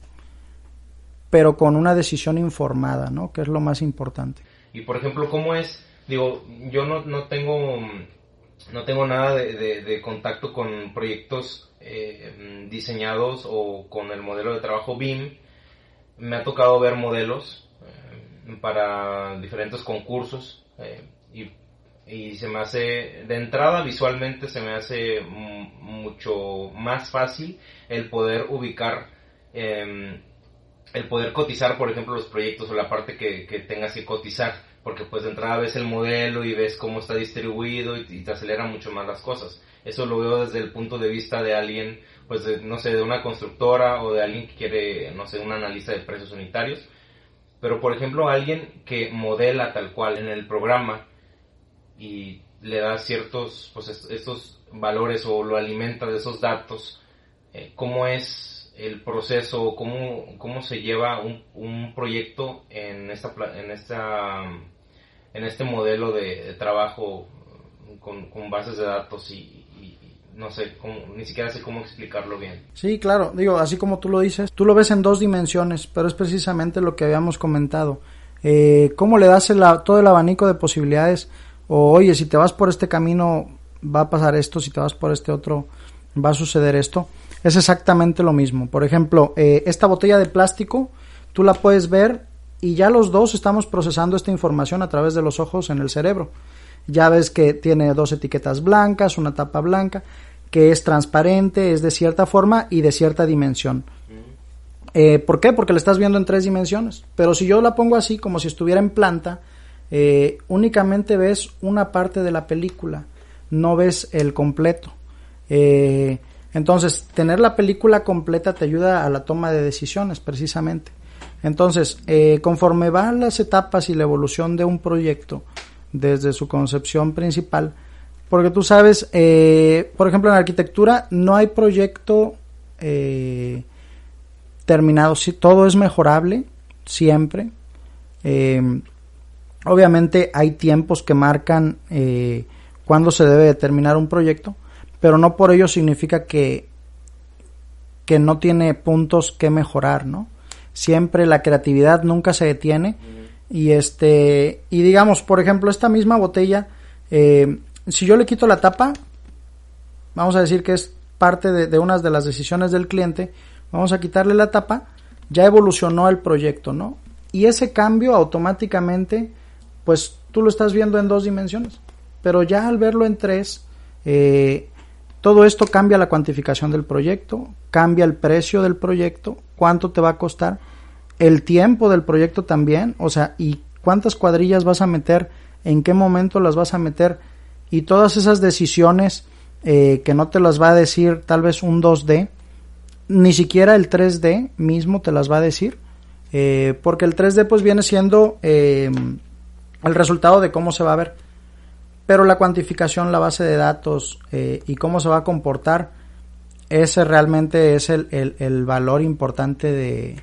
pero con una decisión informada, ¿no? Que es lo más importante. Y por ejemplo, ¿cómo es? Digo, yo no, no tengo no tengo nada de, contacto con proyectos eh, diseñados o con el modelo de trabajo BIM. Me ha tocado ver modelos eh, para diferentes concursos eh, y, se me hace, de entrada visualmente se me hace mucho más fácil el poder ubicar, em, el poder cotizar, por ejemplo, los proyectos o la parte que, que tengas que cotizar porque pues de entrada ves el modelo y ves cómo está distribuido y, te acelera mucho más las cosas. Eso lo veo desde el punto de vista de alguien, pues no sé, de una constructora o de alguien que quiere, no sé, un analista de precios unitarios. Pero por ejemplo, alguien que modela tal cual en el programa y le da ciertos, pues estos valores o lo alimenta de esos datos, eh, ¿cómo es el proceso, cómo, cómo se lleva un, un proyecto en esta, en esta en este modelo de, trabajo con, con, bases de datos y, no sé, cómo, ni siquiera sé cómo explicarlo bien. Sí, claro, digo, así como tú lo dices, tú lo ves en dos dimensiones, pero es precisamente lo que habíamos comentado. Eh, ¿Cómo le das todo el abanico de posibilidades? O, oye, si te vas por este camino va a pasar esto, si te vas por este otro va a suceder esto es exactamente lo mismo. Por ejemplo, eh, esta botella de plástico, tú la puedes ver y ya los dos estamos procesando esta información a través de los ojos en el cerebro. Ya ves que tiene dos etiquetas blancas, una tapa blanca, que es transparente, es de cierta forma y de cierta dimensión. Eh, ¿Por qué? Porque la estás viendo en tres dimensiones. Pero si yo la pongo así, como si estuviera en planta, eh, únicamente ves una parte de la película, no ves el completo. Eh, entonces, tener la película completa te ayuda a la toma de decisiones, precisamente. Entonces, conforme van las etapas y la evolución de un proyecto desde su concepción principal, porque tú sabes, eh, por ejemplo, en arquitectura no hay proyecto eh, terminado, si, todo es mejorable, siempre. obviamente hay tiempos que marcan cuándo se debe terminar un proyecto, pero no por ello significa que, que no tiene puntos que mejorar, ¿no? Siempre la creatividad nunca se detiene y este y digamos, por ejemplo, esta misma botella, eh, si yo le quito la tapa, vamos a decir que es parte de, de unas de las decisiones del cliente, vamos a quitarle la tapa, ya evolucionó el proyecto, ¿no? Y ese cambio automáticamente, pues tú lo estás viendo en dos dimensiones, pero ya al verlo en tres, eh, todo esto cambia la cuantificación del proyecto, cambia el precio del proyecto, cuánto te va a costar, el tiempo del proyecto también, o sea, y cuántas cuadrillas vas a meter, en qué momento las vas a meter, y todas esas decisiones eh, que no te las va a decir tal vez un 2D, ni siquiera el 3D mismo te las va a decir, eh, porque el 3D pues viene siendo eh, el resultado de cómo se va a ver pero la cuantificación, la base de datos eh, y cómo se va a comportar, ese realmente es el, el, valor importante de,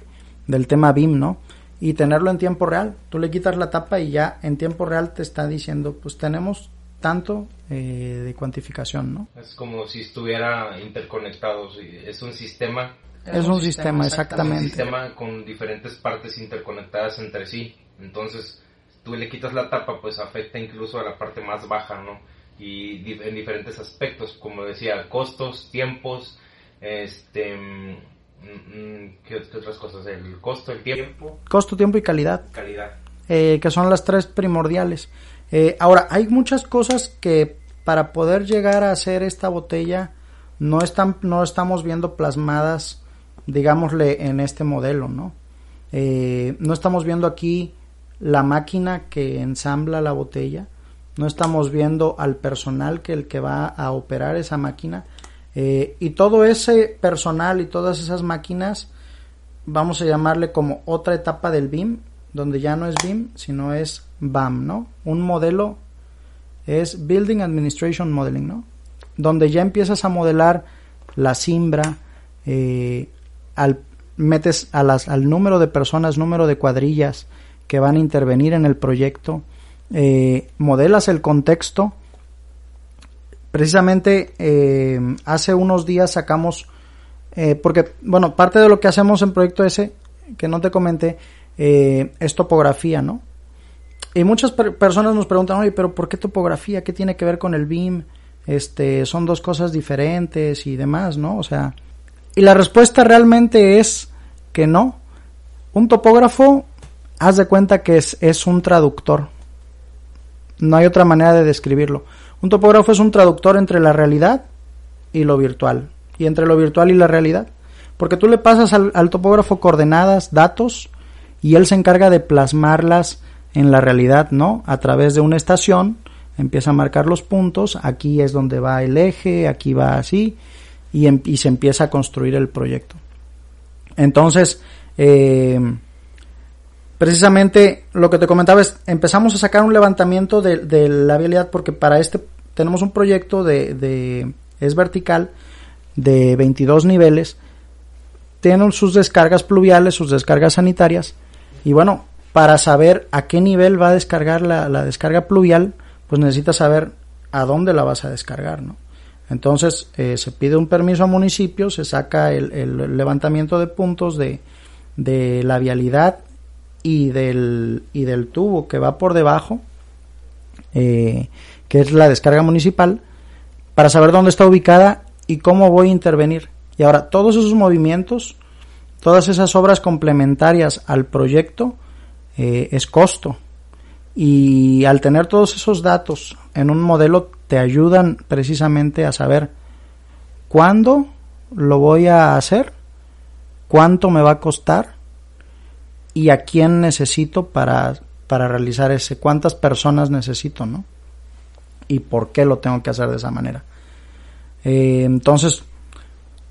del tema BIM, ¿no? Y tenerlo en tiempo real. Tú le quitas la tapa y ya en tiempo real te está diciendo, pues tenemos tanto eh, de cuantificación, ¿no? Es como si estuviera interconectado, es un sistema. Es, un, sistema, exactamente. un sistema con diferentes partes interconectadas entre sí. Entonces, tú le quitas la tapa, pues afecta incluso a la parte más baja, ¿no? Y en diferentes aspectos, como decía, costos, tiempos, este... Mm, mm, ¿qué, otras cosas? El costo, el tiempo. Costo, tiempo y calidad. Calidad. Eh, que son las tres primordiales. Eh, ahora, hay muchas cosas que para poder llegar a hacer esta botella no, están, no estamos viendo plasmadas, digámosle, en este modelo, ¿no? Eh, no estamos viendo aquí la máquina que ensambla la botella, no estamos viendo al personal que el que va a operar esa máquina eh, y todo ese personal y todas esas máquinas vamos a llamarle como otra etapa del BIM donde ya no es BIM sino es BAM, ¿no? Un modelo es Building Administration Modeling, ¿no? Donde ya empiezas a modelar la simbra, eh, al metes a las, al número de personas, número de cuadrillas que van a intervenir en el proyecto, eh, modelas el contexto. Precisamente eh, hace unos días sacamos, porque, bueno, parte de lo que hacemos en Proyecto ese, que no te comenté, es topografía, ¿no? Y muchas personas nos preguntan, oye, pero ¿por qué topografía? ¿Qué tiene que ver con el BIM? Este, son dos cosas diferentes y demás, ¿no? O sea, y la respuesta realmente es que no. Un topógrafo, haz de cuenta que es, es un traductor. No hay otra manera de describirlo. Un topógrafo es un traductor entre la realidad y lo virtual. Y entre lo virtual y la realidad. Porque tú le pasas al topógrafo coordenadas, datos, y él se encarga de plasmarlas en la realidad, ¿no? A través de una estación, empieza a marcar los puntos, aquí es donde va el eje, aquí va así, Em, y, se empieza a construir el proyecto. Entonces, eh, precisamente lo que te comentaba es, empezamos a sacar un levantamiento de, la vialidad porque para este tenemos un proyecto de, es vertical, de 22 niveles, tienen sus descargas pluviales, sus descargas sanitarias, y bueno, para saber a qué nivel va a descargar la, la descarga pluvial, pues necesitas saber a dónde la vas a descargar, ¿no? Entonces eh, se pide un permiso al municipio, se saca el, levantamiento de puntos de, la vialidad y del, y del tubo que va por debajo, eh, que es la descarga municipal, para saber dónde está ubicada y cómo voy a intervenir. Y ahora, todos esos movimientos, todas esas obras complementarias al proyecto, eh, es costo. Y al tener todos esos datos en un modelo te ayudan precisamente a saber cuándo lo voy a hacer, cuánto me va a costar y a quién necesito para, para realizar ese, cuántas personas necesito, ¿no? Y por qué lo tengo que hacer de esa manera. Eh, entonces,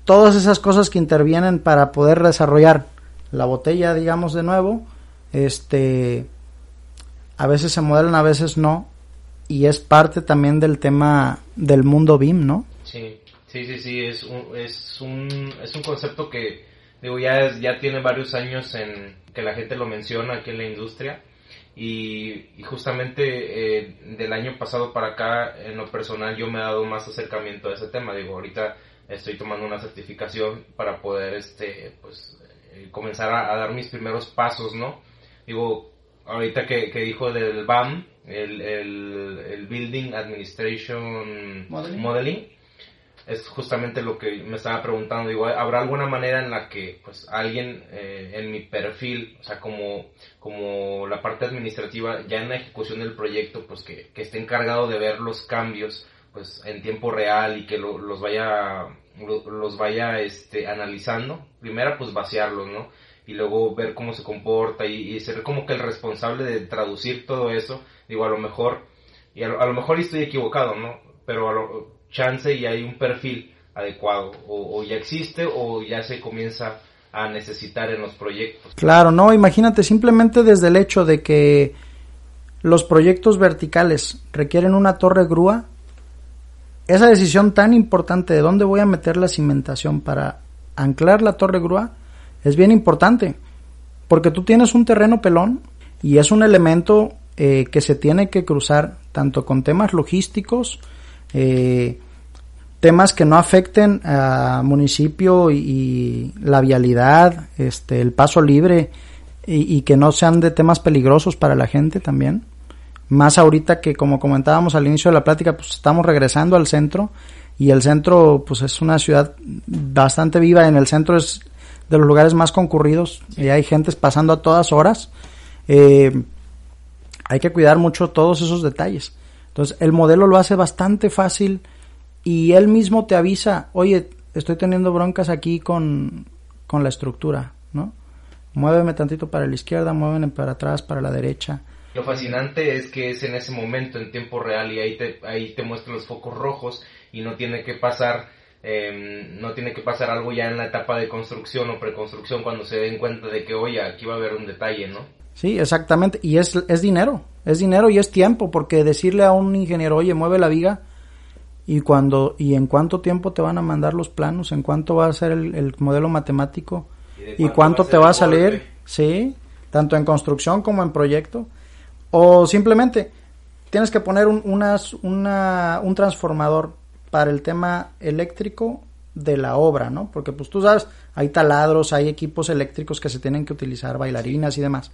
todas esas cosas que intervienen para poder desarrollar la botella, digamos de nuevo, este, a veces se modelan, a veces no, y es parte también del tema del mundo BIM, ¿no? Sí, sí, sí, sí, es un, es un, es un concepto que, digo, ya, ya tiene varios años en que la gente lo menciona aquí en la industria y, justamente eh, del año pasado para acá, en lo personal, yo me he dado más acercamiento a ese tema, digo, ahorita estoy tomando una certificación para poder, este, pues, eh, comenzar a, a dar mis primeros pasos, ¿no? Digo, ahorita que, que dijo del BAM, el, el, Building Administration Modeling. es justamente lo que me estaba preguntando. Digo, ¿habrá alguna manera en la que pues alguien eh, en mi perfil, o sea, como, como la parte administrativa, ya en la ejecución del proyecto, pues que, que esté encargado de ver los cambios pues en tiempo real y que los vaya los vaya este analizando primero pues vaciarlos no y luego ver cómo se comporta y, ser como que el responsable de traducir todo eso, digo, a lo mejor, y a lo, mejor estoy equivocado, ¿no? Pero a lo, chance y hay un perfil adecuado, o, ya existe o ya se comienza a necesitar en los proyectos. Claro, no, imagínate simplemente desde el hecho de que los proyectos verticales requieren una torre grúa, esa decisión tan importante de dónde voy a meter la cimentación para anclar la torre grúa, es bien importante, porque tú tienes un terreno pelón y es un elemento eh, que se tiene que cruzar tanto con temas logísticos, eh, temas que no afecten a municipio y, la vialidad, este, el paso libre y, que no sean de temas peligrosos para la gente también. Más ahorita que como comentábamos al inicio de la plática, pues estamos regresando al centro y el centro pues es una ciudad bastante viva, en el centro es de los lugares más concurridos y hay gente pasando a todas horas. Eh, hay que cuidar mucho todos esos detalles. Entonces, el modelo lo hace bastante fácil y él mismo te avisa, oye, estoy teniendo broncas aquí con, con la estructura, ¿no? Muéveme tantito para la izquierda, muéveme para atrás, para la derecha. Lo fascinante es que es en ese momento, en tiempo real, y ahí te, ahí te muestra los focos rojos y no tiene que pasar Em, no tiene que pasar algo ya en la etapa de construcción o preconstrucción cuando se den cuenta de que, oye, aquí va a haber un detalle, ¿no? Sí, exactamente. Y es, es dinero, es dinero y es tiempo, porque decirle a un ingeniero, oye, mueve la viga, y cuando y en cuánto tiempo te van a mandar los planos, en cuánto va a ser el, modelo matemático. Y y cuánto te va a salir, sí, tanto en construcción como en proyecto. O simplemente tienes que poner un, unas, una, un transformador para el tema eléctrico de la obra, ¿no? Porque pues tú sabes, hay taladros, hay equipos eléctricos que se tienen que utilizar, bailarinas y demás.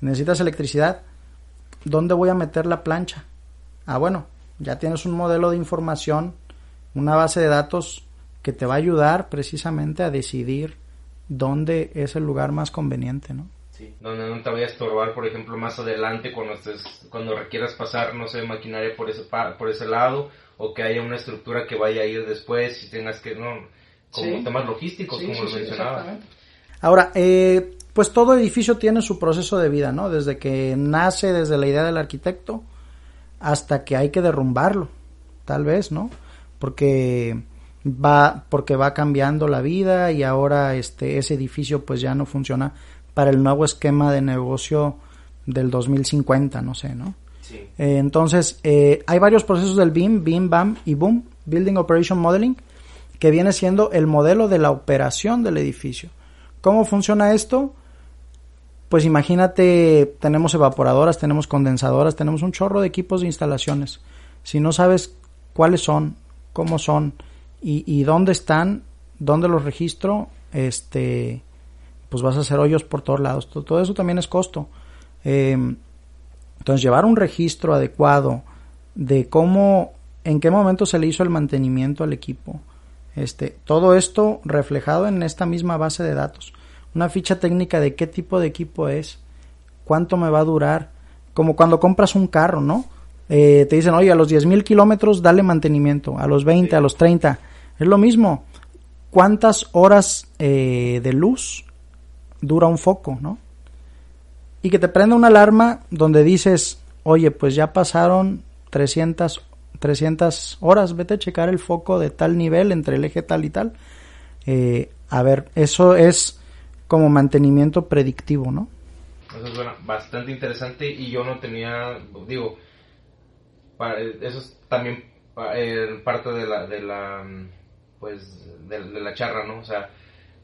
Necesitas electricidad. ¿Dónde voy a meter la plancha? Ah, bueno, ya tienes un modelo de información, una base de datos que te va a ayudar precisamente a decidir dónde es el lugar más conveniente, ¿no? Sí, donde no te vaya a estorbar, por ejemplo, más adelante cuando estés, cuando requieras pasar, no sé, maquinaria por ese por ese lado o que haya una estructura que vaya a ir después y tengas que no como temas logísticos como lo mencionaba. Ahora, eh, pues todo edificio tiene su proceso de vida, ¿no? Desde que nace, desde la idea del arquitecto hasta que hay que derrumbarlo, tal vez, ¿no? Porque va porque va cambiando la vida y ahora este ese edificio pues ya no funciona para el nuevo esquema de negocio del 2050, no sé, ¿no? Sí. Eh, entonces, eh, hay varios procesos del BIM, BIM, BAM y BOOM, Building Operation Modeling, que viene siendo el modelo de la operación del edificio. ¿Cómo funciona esto? Pues imagínate, tenemos evaporadoras, tenemos condensadoras, tenemos un chorro de equipos de instalaciones. Si no sabes cuáles son, cómo son y, dónde están, dónde los registro, este, pues vas a hacer hoyos por todos lados. Todo, eso también es costo. Em, entonces, llevar un registro adecuado de cómo, en qué momento se le hizo el mantenimiento al equipo. Este, todo esto reflejado en esta misma base de datos una ficha técnica de qué tipo de equipo es, cuánto me va a durar, como cuando compras un carro, ¿no? Eh, te dicen, oye, a los 10.000 kilómetros dale mantenimiento, a los 20, a los 30, es lo mismo. ¿Cuántas horas eh, de luz dura un foco, no? Y que te prenda una alarma donde dices, oye, pues ya pasaron 300, 300 horas, vete a checar el foco de tal nivel entre el eje tal y tal. Eh, a ver, eso es como mantenimiento predictivo, ¿no? Eso es bastante interesante y yo no tenía, digo, eso es también eh, parte de la, de la, pues, de, la charla, ¿no? O sea,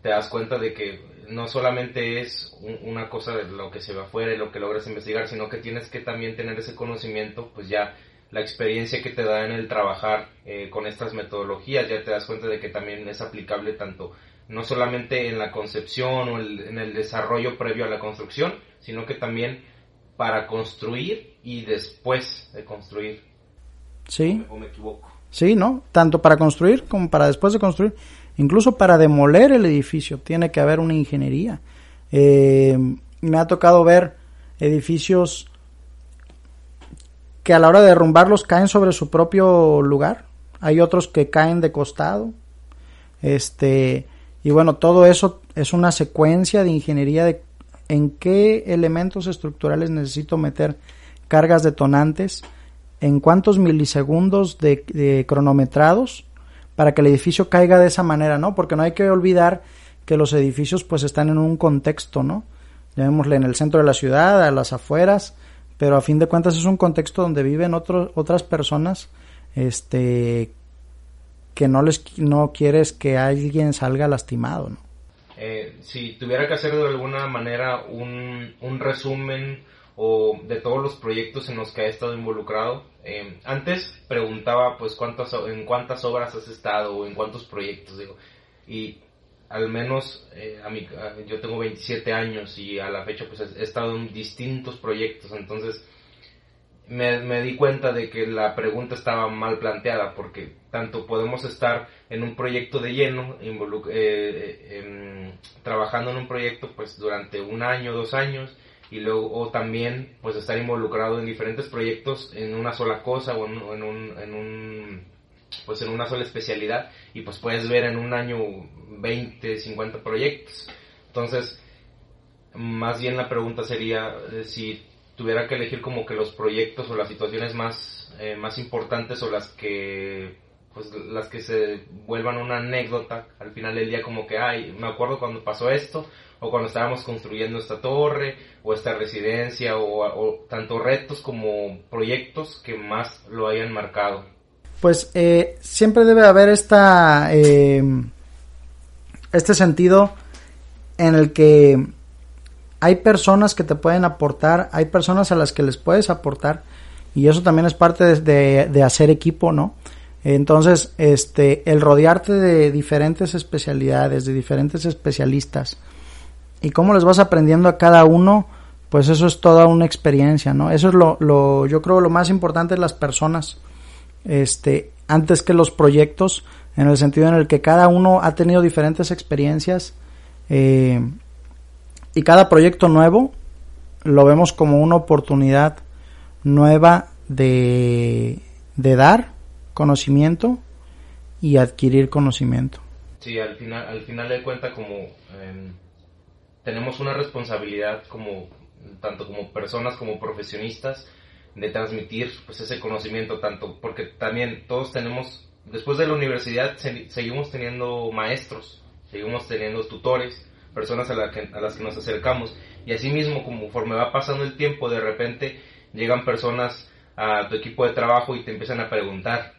te das cuenta de que no solamente es una cosa de lo que se ve afuera y lo que logras investigar, sino que tienes que también tener ese conocimiento, pues ya la experiencia que te da en el trabajar eh, con estas metodologías, ya te das cuenta de que también es aplicable tanto no solamente en la concepción o en el desarrollo previo a la construcción, sino que también para construir y después de construir. Sí. ¿O me, equivoco? Sí, ¿no? Tanto para construir como para después de construir. Incluso para demoler el edificio tiene que haber una ingeniería. Eh, me ha tocado ver edificios que a la hora de derrumbarlos caen sobre su propio lugar. Hay otros que caen de costado. Este, y bueno, todo eso es una secuencia de ingeniería de en qué elementos estructurales necesito meter cargas detonantes, en cuántos milisegundos de, cronometrados para que el edificio caiga de esa manera, ¿no? Porque no hay que olvidar que los edificios pues están en un contexto, ¿no? Llamémosle en el centro de la ciudad, a las afueras, pero a fin de cuentas es un contexto donde viven otros otras personas este que no les no quieres que alguien salga lastimado, ¿no? Eh, si tuviera que hacer de alguna manera un, un, resumen o de todos los proyectos en los que ha estado involucrado, eh, antes preguntaba pues cuántas en cuántas obras has estado o en cuántos proyectos digo y al menos eh, a mi, yo tengo 27 años y a la fecha pues he estado en distintos proyectos. Entonces me, di cuenta de que la pregunta estaba mal planteada porque tanto podemos estar en un proyecto de lleno, eh, eh, trabajando en un proyecto pues durante un año, dos años y luego o también pues estar involucrado en diferentes proyectos en una sola cosa o en, un, en un pues en una sola especialidad y pues puedes ver en un año 20, 50 proyectos. Entonces, más bien la pregunta sería eh, si tuviera que elegir como que los proyectos o las situaciones más, eh, más importantes o las que pues las que se vuelvan una anécdota al final del día como que ay me acuerdo cuando pasó esto o cuando estábamos construyendo esta torre o esta residencia o, tanto retos como proyectos que más lo hayan marcado pues eh, siempre debe haber esta eh, este sentido en el que hay personas que te pueden aportar, hay personas a las que les puedes aportar y eso también es parte de, de, hacer equipo, ¿no? Entonces, este, el rodearte de diferentes especialidades, de diferentes especialistas y cómo les vas aprendiendo a cada uno, pues eso es toda una experiencia, ¿no? Eso es lo, lo yo creo lo más importante de las personas, este, antes que los proyectos, en el sentido en el que cada uno ha tenido diferentes experiencias, eh, y cada proyecto nuevo lo vemos como una oportunidad nueva de, de dar conocimiento y adquirir conocimiento. Sí, al final, al final de cuenta como em, tenemos una responsabilidad como tanto como personas como profesionistas de transmitir pues ese conocimiento tanto porque también todos tenemos después de la universidad seguimos teniendo maestros seguimos teniendo tutores personas a, a las que nos acercamos. Y así mismo, conforme va pasando el tiempo, de repente llegan personas a tu equipo de trabajo y te empiezan a preguntar.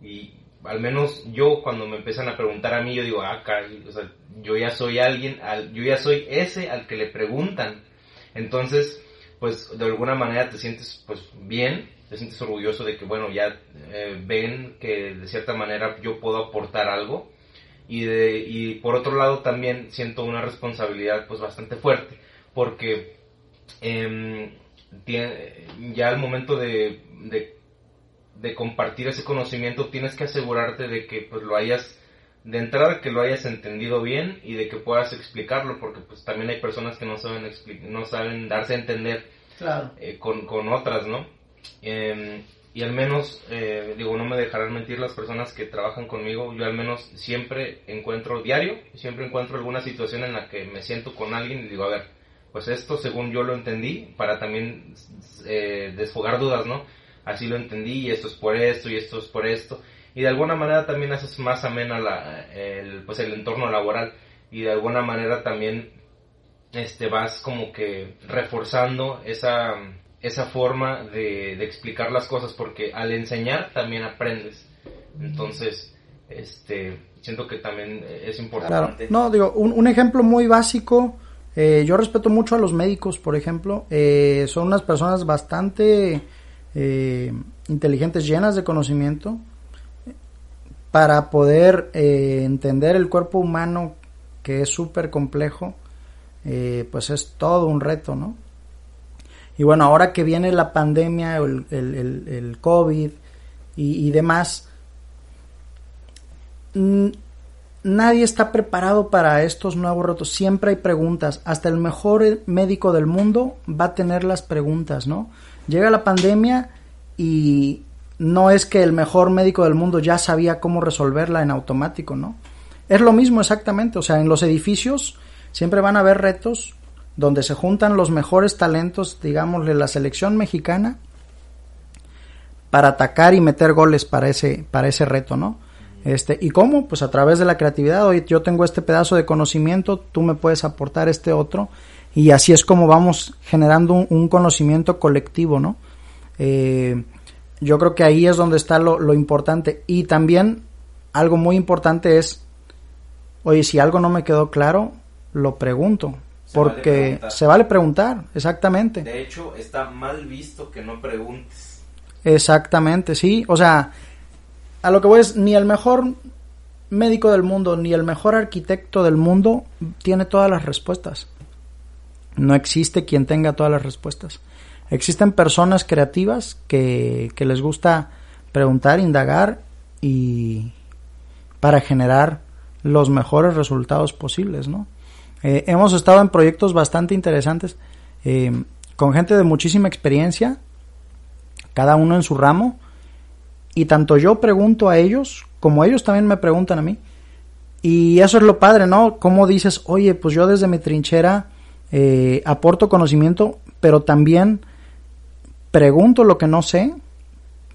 Y al menos yo, cuando me empiezan a preguntar a mí, yo digo, ah, yo ya soy alguien, yo ya soy ese al que le preguntan. Entonces, pues de alguna manera te sientes pues bien, te sientes orgulloso de que, bueno, ya eh, ven que de cierta manera yo puedo aportar algo y, de, y por otro lado también siento una responsabilidad pues bastante fuerte porque eh, ya al momento de, de, compartir ese conocimiento tienes que asegurarte de que pues lo hayas de entrada que lo hayas entendido bien y de que puedas explicarlo porque pues también hay personas que no saben no saben darse a entender eh, con, con, otras no eh, y al menos, eh, digo, no me dejarán mentir las personas que trabajan conmigo, yo al menos siempre encuentro diario, siempre encuentro alguna situación en la que me siento con alguien y digo, a ver, pues esto según yo lo entendí, para también eh, desfogar dudas, ¿no? Así lo entendí y esto es por esto y esto es por esto. Y de alguna manera también haces más amena la, el, pues el entorno laboral y de alguna manera también este, vas como que reforzando esa esa forma de, explicar las cosas porque al enseñar también aprendes. Entonces, este, siento que también es importante. No, digo, un, ejemplo muy básico, eh, yo respeto mucho a los médicos, por ejemplo, eh, son unas personas bastante eh, inteligentes, llenas de conocimiento, para poder entender el cuerpo humano, que es súper complejo, pues es todo un reto, ¿no? Y bueno, ahora que viene la pandemia, el, COVID y, demás, nadie está preparado para estos nuevos retos. Siempre hay preguntas. Hasta el mejor médico del mundo va a tener las preguntas, ¿no? Llega la pandemia y no es que el mejor médico del mundo ya sabía cómo resolverla en automático, ¿no? Es lo mismo exactamente. O sea, en los edificios siempre van a haber retos donde se juntan los mejores talentos, digamos, de la selección mexicana para atacar y meter goles para ese, para ese reto, ¿no? Este, ¿y cómo? Pues a través de la creatividad. Hoy yo tengo este pedazo de conocimiento, tú me puedes aportar este otro, y así es como vamos generando un, conocimiento colectivo, ¿no? Eh, yo creo que ahí es donde está lo, lo importante. Y también algo muy importante es, oye, si algo no me quedó claro, lo pregunto porque se vale preguntar, exactamente. De hecho, está mal visto que no preguntes. Exactamente, sí. O sea, a lo que voy es, ni el mejor médico del mundo, ni el mejor arquitecto del mundo tiene todas las respuestas. No existe quien tenga todas las respuestas. Existen personas creativas que, les gusta preguntar, indagar y para generar los mejores resultados posibles, ¿no? Eh, hemos estado en proyectos bastante interesantes eh, con gente de muchísima experiencia, cada uno en su ramo, y tanto yo pregunto a ellos como ellos también me preguntan a mí. Y eso es lo padre, ¿no? Como dices, oye, pues yo desde mi trinchera eh, aporto conocimiento, pero también pregunto lo que no sé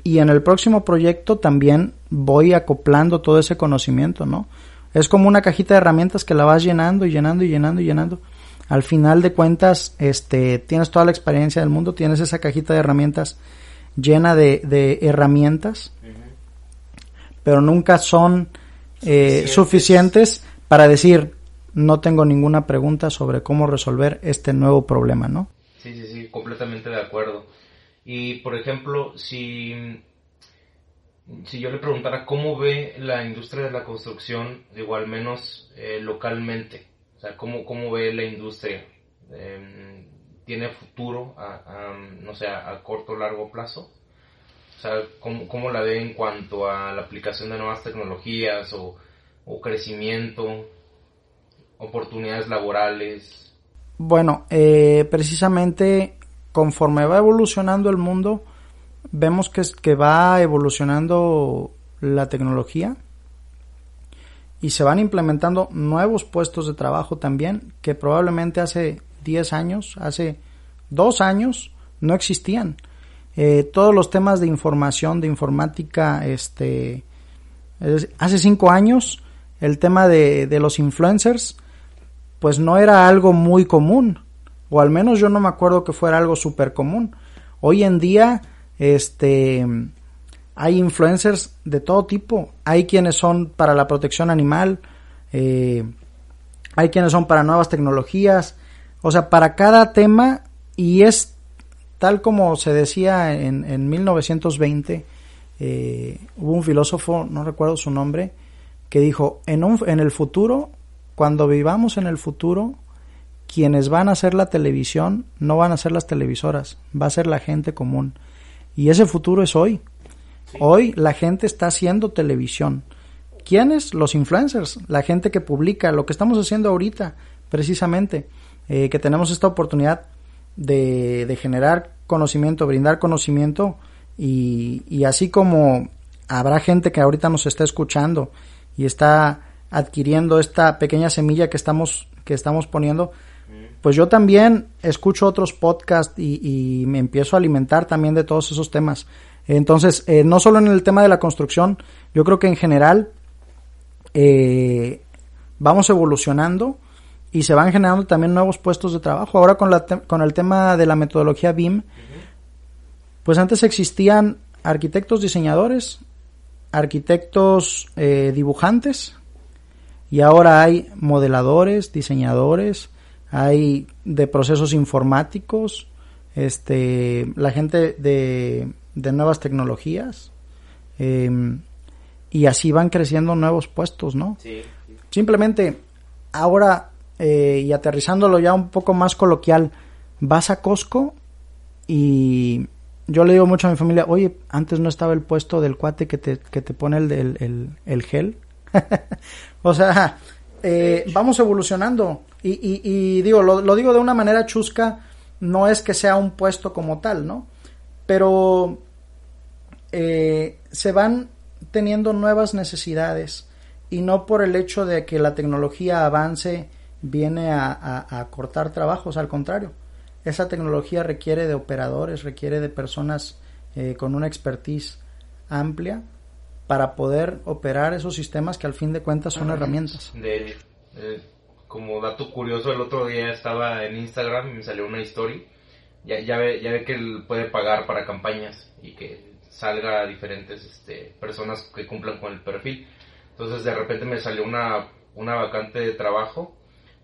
y en el próximo proyecto también voy acoplando todo ese conocimiento, ¿no? Es como una cajita de herramientas que la vas llenando y llenando y llenando y llenando. Al final de cuentas, este, tienes toda la experiencia del mundo, tienes esa cajita de herramientas llena de, herramientas, pero nunca son eh, suficientes para decir, no tengo ninguna pregunta sobre cómo resolver este nuevo problema, ¿no? Sí, sí, sí, completamente de acuerdo. Y por ejemplo, si, si yo le preguntara cómo ve la industria de la construcción, digo, al menos eh, localmente, o sea, cómo, cómo ve la industria, em, ¿tiene futuro, a, no sé, a corto o largo plazo? O sea, ¿cómo, ¿cómo, la ve en cuanto a la aplicación de nuevas tecnologías o, o crecimiento, oportunidades laborales? Bueno, eh, precisamente conforme va evolucionando el mundo, vemos que, que va evolucionando la tecnología y se van implementando nuevos puestos de trabajo también que probablemente hace 10 años, hace dos años no existían. Eh, todos los temas de información, de informática, este, hace cinco años el tema de, de los influencers, pues no era algo muy común o al menos yo no me acuerdo que fuera algo súper común. Hoy en día, este, hay influencers de todo tipo. Hay quienes son para la protección animal, eh, hay quienes son para nuevas tecnologías, o sea, para cada tema y es tal como se decía en, en 1920, eh, hubo un filósofo, no recuerdo su nombre, que dijo, en, un, en el futuro, cuando vivamos en el futuro, quienes van a hacer la televisión no van a ser las televisoras, va a ser la gente común. Y ese futuro es hoy. Hoy la gente está haciendo televisión. ¿Quiénes? Los influencers, la gente que publica, lo que estamos haciendo ahorita, precisamente, eh, que tenemos esta oportunidad de, de generar conocimiento, brindar conocimiento, y, y así como habrá gente que ahorita nos está escuchando y está adquiriendo esta pequeña semilla que estamos, que estamos poniendo, pues yo también escucho otros podcasts y, me empiezo a alimentar también de todos esos temas. Entonces, eh, no solo en el tema de la construcción, yo creo que en general eh, vamos evolucionando y se van generando también nuevos puestos de trabajo. Ahora con, la con el tema de la metodología BIM, pues antes existían arquitectos diseñadores, arquitectos eh, dibujantes y ahora hay modeladores, diseñadores, hay de procesos informáticos, este, la gente de, de nuevas tecnologías, em, y así van creciendo nuevos puestos, ¿no? Simplemente, ahora, eh, y aterrizándolo ya un poco más coloquial, vas a Costco y yo le digo mucho a mi familia, oye, antes no estaba el puesto del cuate que te, que te pone el, el, el gel. o sea, eh, vamos evolucionando. Y, y, digo, lo, digo de una manera chusca, no es que sea un puesto como tal, ¿no? Pero eh, se van teniendo nuevas necesidades y no por el hecho de que la tecnología avance viene a, cortar trabajos, al contrario, esa tecnología requiere de operadores, requiere de personas eh, con una expertise amplia para poder operar esos sistemas que al fin de cuentas son herramientas. De, eh, como dato curioso, el otro día estaba en Instagram y me salió una historia. Ya, ya, ve, ya ve que él puede pagar para campañas y que salga a diferentes este, personas que cumplan con el perfil. Entonces de repente me salió una, una vacante de trabajo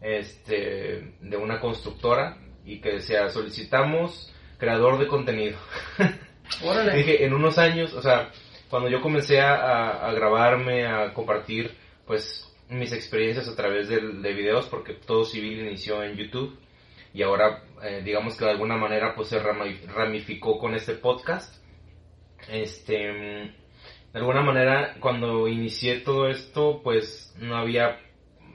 este, de una constructora y que decía solicitamos creador de contenido. Dije, en unos años, o sea, cuando yo comencé a, grabarme, a compartir, pues, mis experiencias a través de, videos, porque todo civil inició en YouTube y ahora, eh, digamos que de alguna manera, pues, se ramificó con este podcast. Este, de alguna manera, cuando inicié todo esto, pues, no había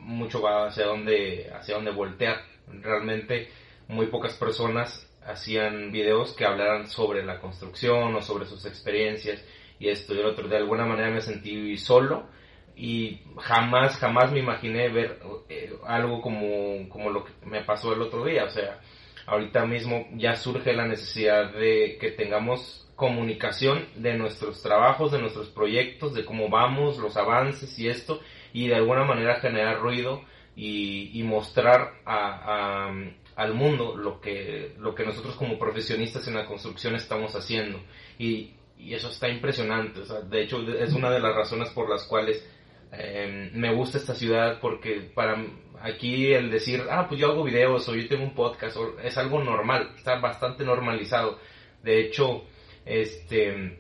mucho hacia dónde, hacia dónde voltear. Realmente, muy pocas personas hacían videos que hablaran sobre la construcción o sobre sus experiencias y esto y el otro. De alguna manera me sentí solo y jamás, jamás me imaginé ver eh, algo como, como lo que me pasó el otro día. O sea, ahorita mismo ya surge la necesidad de que tengamos comunicación de nuestros trabajos, de nuestros proyectos, de cómo vamos, los avances y esto, y de alguna manera generar ruido y, mostrar a, al mundo lo que, lo que nosotros como profesionistas en la construcción estamos haciendo. Y y eso está impresionante. O sea, de hecho, es una de las razones por las cuales em, me gusta esta ciudad, porque para aquí el decir, ah, pues yo hago videos o yo tengo un podcast, es algo normal, está bastante normalizado. De hecho, este,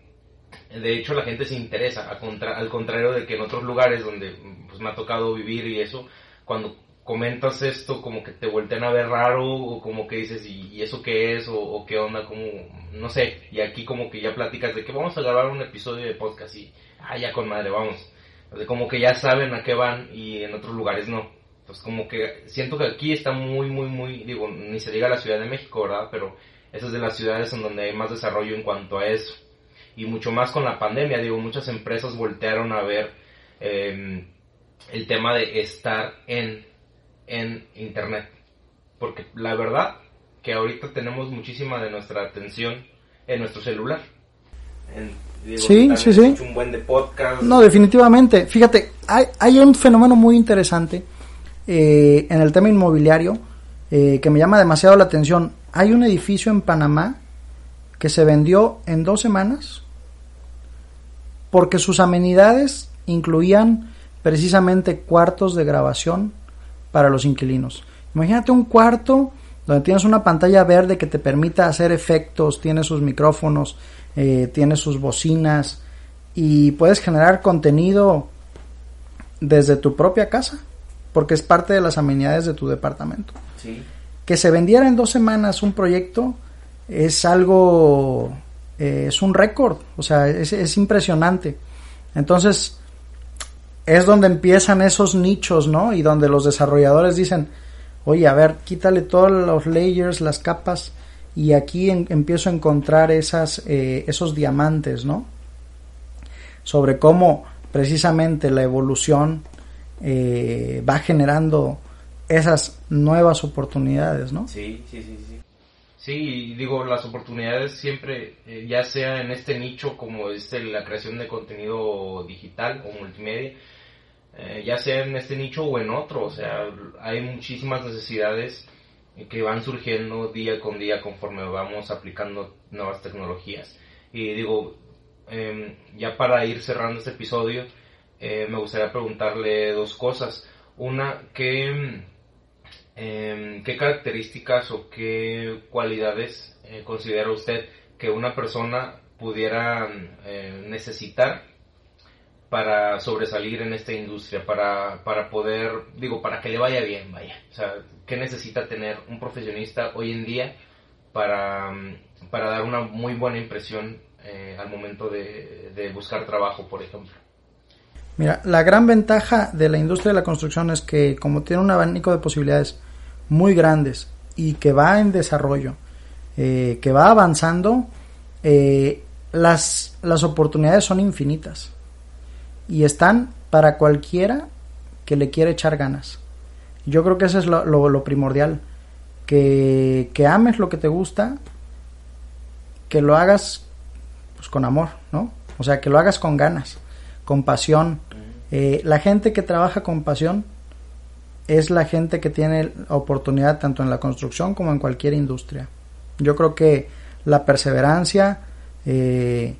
de hecho la gente se interesa, al contrario de que en otros lugares donde pues, me ha tocado vivir y eso, cuando comentas esto como que te voltean a ver raro o como que dices y, eso qué es o, qué onda como no sé y aquí como que ya platicas de que vamos a grabar un episodio de podcast y ah ya con madre vamos como que ya saben a qué van y en otros lugares no. Entonces como que siento que aquí está muy muy muy digo ni se diga la Ciudad de México verdad pero esa es de las ciudades en donde hay más desarrollo en cuanto a eso. Y mucho más con la pandemia digo muchas empresas voltearon a ver em, el tema de estar en en Internet. Porque la verdad que ahorita tenemos muchísima de nuestra atención en nuestro celular. sí, sí, sí. Un buen de podcast. No, definitivamente. Fíjate, hay, hay un fenómeno muy interesante eh, en el tema inmobiliario eh, que me llama demasiado la atención. Hay un edificio en Panamá que se vendió en dos semanas porque sus amenidades incluían precisamente cuartos de grabación para los inquilinos. Imagínate un cuarto donde tienes una pantalla verde que te permita hacer efectos, tiene sus micrófonos, eh, tiene sus bocinas y puedes generar contenido desde tu propia casa, porque es parte de las amenidades de tu departamento. Que se vendiera en dos semanas un proyecto es algo, eh, es un récord, o sea, es, es impresionante. Entonces, es donde empiezan esos nichos, ¿no? Y donde los desarrolladores dicen, oye, a ver, quítale todos los layers, las capas, y aquí empiezo a encontrar esas, eh, esos diamantes, ¿no? Sobre cómo precisamente la evolución eh, va generando esas nuevas oportunidades, ¿no? Sí, sí, sí, sí. Sí, digo, las oportunidades siempre, eh, ya sea en este nicho como es la creación de contenido digital o multimedia, eh, ya sea en este nicho o en otro, o sea, hay muchísimas necesidades que van surgiendo día con día conforme vamos aplicando nuevas tecnologías. Y digo, em, ya para ir cerrando este episodio, eh, me gustaría preguntarle dos cosas. Una, ¿qué, em, qué características o qué cualidades eh, considera usted que una persona pudiera necesitar para sobresalir en esta industria, para, para poder, digo, para que le vaya bien, vaya. O sea, ¿qué necesita tener un profesionista hoy en día para, para dar una muy buena impresión eh, al momento de, de buscar trabajo, por ejemplo? Mira, la gran ventaja de la industria de la construcción es que como tiene un abanico de posibilidades muy grandes y que va en desarrollo, eh, que va avanzando, eh, las, las oportunidades son infinitas y están para cualquiera que le quiere echar ganas. Yo creo que eso es lo, primordial, que, que, ames lo que te gusta, que lo hagas pues, con amor, ¿no? O sea, que lo hagas con ganas, con pasión. Eh, la gente que trabaja con pasión es la gente que tiene oportunidad tanto en la construcción como en cualquier industria. Yo creo que la perseverancia eh,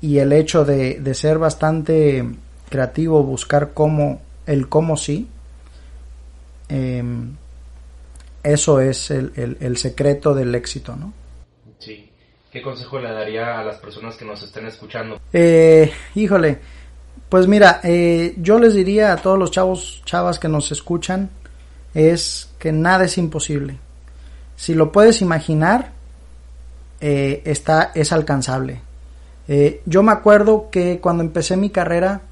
y el hecho de, de ser bastante creativo, buscar cómo, el cómo sí, em, eso es el, el, secreto del éxito, ¿no? Sí. ¿Qué consejo le daría a las personas que nos estén escuchando? Eh, híjole, pues mira, eh, yo les diría a todos los chavos, chavas que nos escuchan, es que nada es imposible. Si lo puedes imaginar, eh, está, es alcanzable. yo me acuerdo que cuando empecé mi carrera,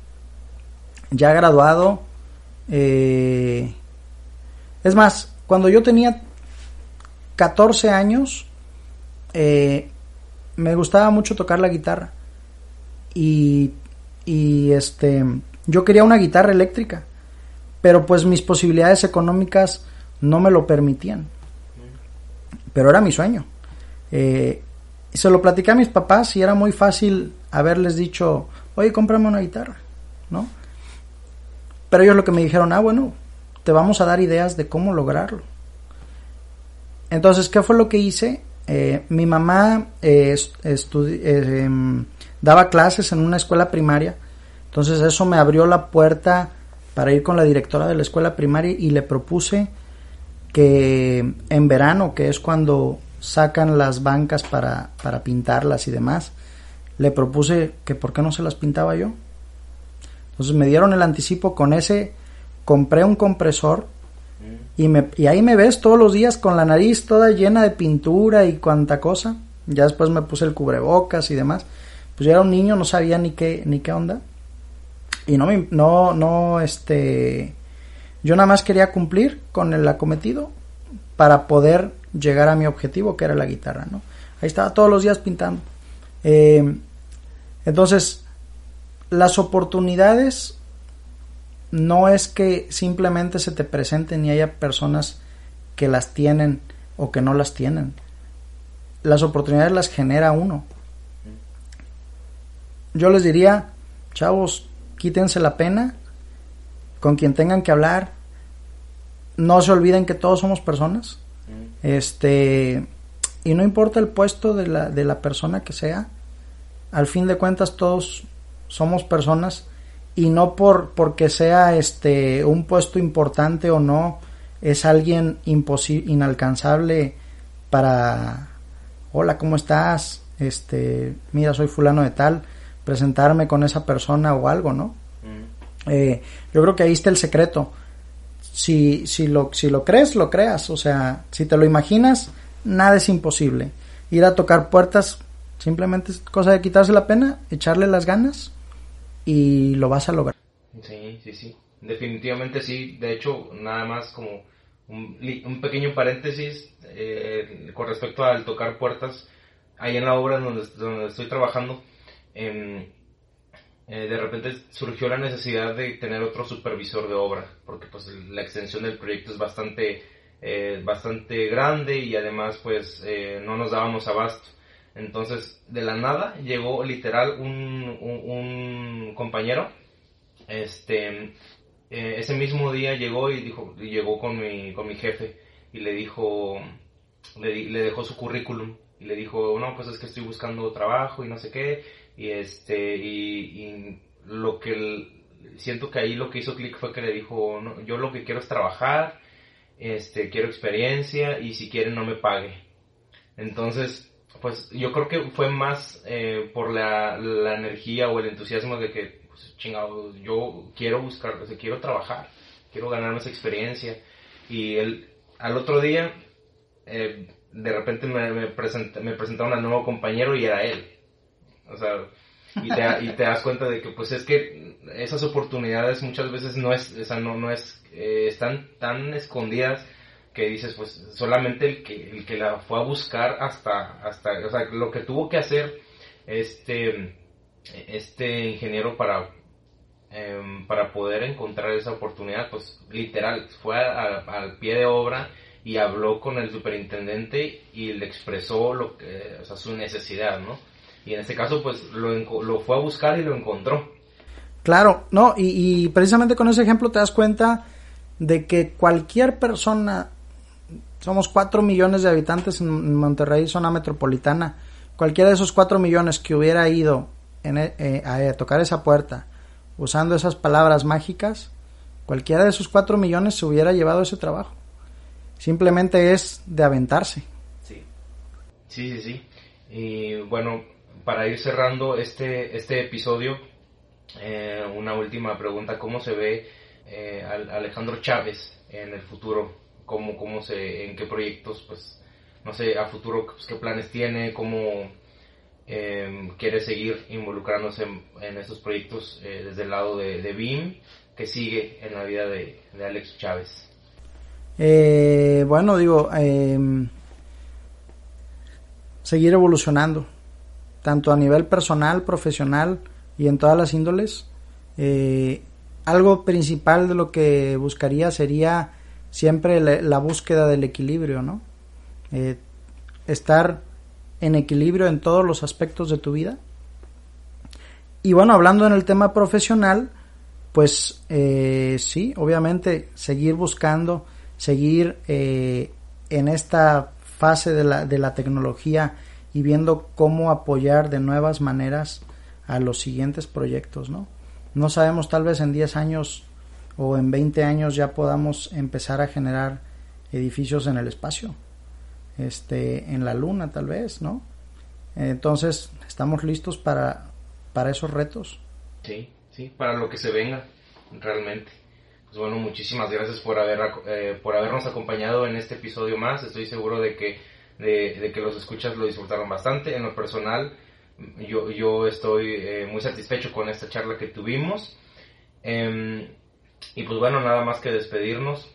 ya graduado. Eh, es más, cuando yo tenía 14 años, eh, me gustaba mucho tocar la guitarra. Y, este, yo quería una guitarra eléctrica, pero pues mis posibilidades económicas no me lo permitían. Pero era mi sueño. Eh, se lo platicé a mis papás y era muy fácil haberles dicho, oye, cómprame una guitarra, ¿no? Pero ellos lo que me dijeron, ah, bueno, te vamos a dar ideas de cómo lograrlo. Entonces, ¿qué fue lo que hice? Eh, mi mamá eh, em, daba clases en una escuela primaria, entonces eso me abrió la puerta para ir con la directora de la escuela primaria y le propuse que en verano, que es cuando sacan las bancas para, para pintarlas y demás, le propuse que por qué no se las pintaba yo. Entonces me dieron el anticipo con ese, compré un compresor y, me, y ahí me ves todos los días con la nariz toda llena de pintura y cuanta cosa. Ya después me puse el cubrebocas y demás. Pues yo era un niño, no sabía ni qué, ni qué onda. Y no, no, no, este, yo nada más quería cumplir con el acometido para poder llegar a mi objetivo, que era la guitarra, ¿no? Ahí estaba todos los días pintando. Eh, entonces, las oportunidades no es que simplemente se te presenten y haya personas que las tienen o que no las tienen. Las oportunidades las genera uno. Yo les diría, chavos, quítense la pena con quien tengan que hablar. No se olviden que todos somos personas. Este, y no importa el puesto de la, de la persona que sea, al fin de cuentas todos somos personas y no por porque sea este un puesto importante o no es alguien imposible inalcanzable para hola cómo estás este mira soy fulano de tal presentarme con esa persona o algo no eh, yo creo que ahí está el secreto. Si si lo si lo crees lo creas. O sea si te lo imaginas nada es imposible. Ir a tocar puertas simplemente es cosa de quitarse la pena echarle las ganas y lo vas a lograr. Sí, sí, sí. Definitivamente sí. De hecho, nada más como un, pequeño paréntesis eh, con respecto al tocar puertas. Ahí en la obra donde, donde estoy trabajando, em, eh, de repente surgió la necesidad de tener otro supervisor de obra, porque pues la extensión del proyecto es bastante, eh, bastante grande y además pues no nos dábamos abasto. Entonces, de la nada llegó literal un, un, compañero. Este, eh, ese mismo día llegó y dijo, llegó con mi, con mi jefe y le dijo, le, le dejó su currículum y le dijo, no, pues es que estoy buscando trabajo y no sé qué. Y este, y, lo que siento que ahí lo que hizo clic fue que le dijo, no, yo lo que quiero es trabajar, este, quiero experiencia y si quieren no me pague. Entonces, pues yo creo que fue más eh, por la, la, energía o el entusiasmo de que, pues, chingado, yo quiero buscar, o sea, quiero trabajar, quiero ganar más experiencia. Y el, al otro día, eh, de repente me, me, me presentaron a un nuevo compañero y era él. O sea, y te, y te das cuenta de que, pues es que esas oportunidades muchas veces no es, o no, no es, eh, están tan escondidas que dices, pues solamente el que, el que la fue a buscar hasta, hasta, o sea, lo que tuvo que hacer este, este ingeniero para, em, para poder encontrar esa oportunidad, pues literal, fue al pie de obra y habló con el superintendente y le expresó lo que, o sea, su necesidad, ¿no? Y en este caso, pues lo, lo fue a buscar y lo encontró. Claro, no, y, y precisamente con ese ejemplo te das cuenta de que cualquier persona somos 4 millones de habitantes en Monterrey, zona metropolitana. Cualquiera de esos 4 millones que hubiera ido en, e, eh, a, tocar esa puerta usando esas palabras mágicas, cualquiera de esos 4 millones se hubiera llevado ese trabajo. Simplemente es de aventarse. Sí, sí, sí. sí. Y bueno, para ir cerrando este, este episodio, eh, una última pregunta. ¿Cómo se ve eh, Alejandro Chávez en el futuro? Cómo, cómo se, en qué proyectos, pues, no sé, a futuro, pues, qué planes tiene, cómo em, quiere seguir involucrándose en, estos proyectos eh, desde el lado de, BIM, que sigue en la vida de, Alex Chávez. Eh, bueno, digo, em, seguir evolucionando, tanto a nivel personal, profesional y en todas las índoles. Eh, algo principal de lo que buscaría sería siempre la, búsqueda del equilibrio, ¿no? Eh, estar en equilibrio en todos los aspectos de tu vida. Y bueno, hablando en el tema profesional, pues eh, sí, obviamente seguir buscando, seguir eh, en esta fase de la, de la tecnología y viendo cómo apoyar de nuevas maneras a los siguientes proyectos, ¿no? No sabemos tal vez en 10 años o en 20 años ya podamos empezar a generar edificios en el espacio, este, en la luna tal vez, ¿no? Entonces, estamos listos para, para esos retos. Sí, sí, para lo que se venga, realmente. Pues bueno, muchísimas gracias por, haber, eh, por habernos acompañado en este episodio más. Estoy seguro de que, de, que los escuchas lo disfrutaron bastante. En lo personal, yo, yo estoy eh, muy satisfecho con esta charla que tuvimos. Em, y pues bueno, nada más que despedirnos.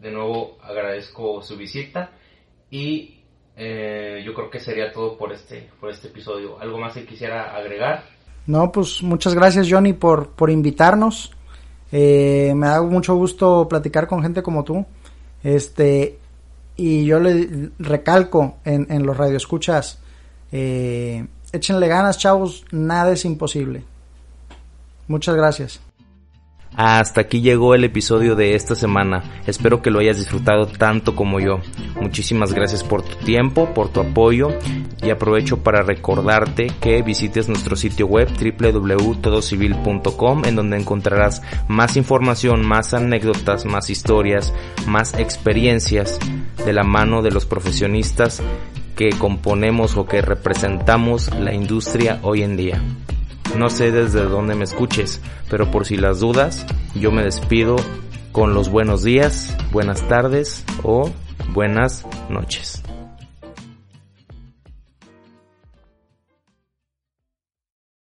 De nuevo agradezco su visita y eh, yo creo que sería todo por este, por este episodio. ¿Algo más que quisiera agregar? No, pues muchas gracias Johnny por, por invitarnos. Eh, me da mucho gusto platicar con gente como tú. Este, y yo le recalco en, en los radioescuchas, eh, échenle ganas, chavos, nada es imposible. Muchas gracias. Hasta aquí llegó el episodio de esta semana. Espero que lo hayas disfrutado tanto como yo. Muchísimas gracias por tu tiempo, por tu apoyo y aprovecho para recordarte que visites nuestro sitio web www.todocivil.com en donde encontrarás más información, más anécdotas, más historias, más experiencias de la mano de los profesionistas que componemos o que representamos la industria hoy en día. No sé desde dónde me escuches, pero por si las dudas, yo me despido con los buenos días, buenas tardes o buenas noches.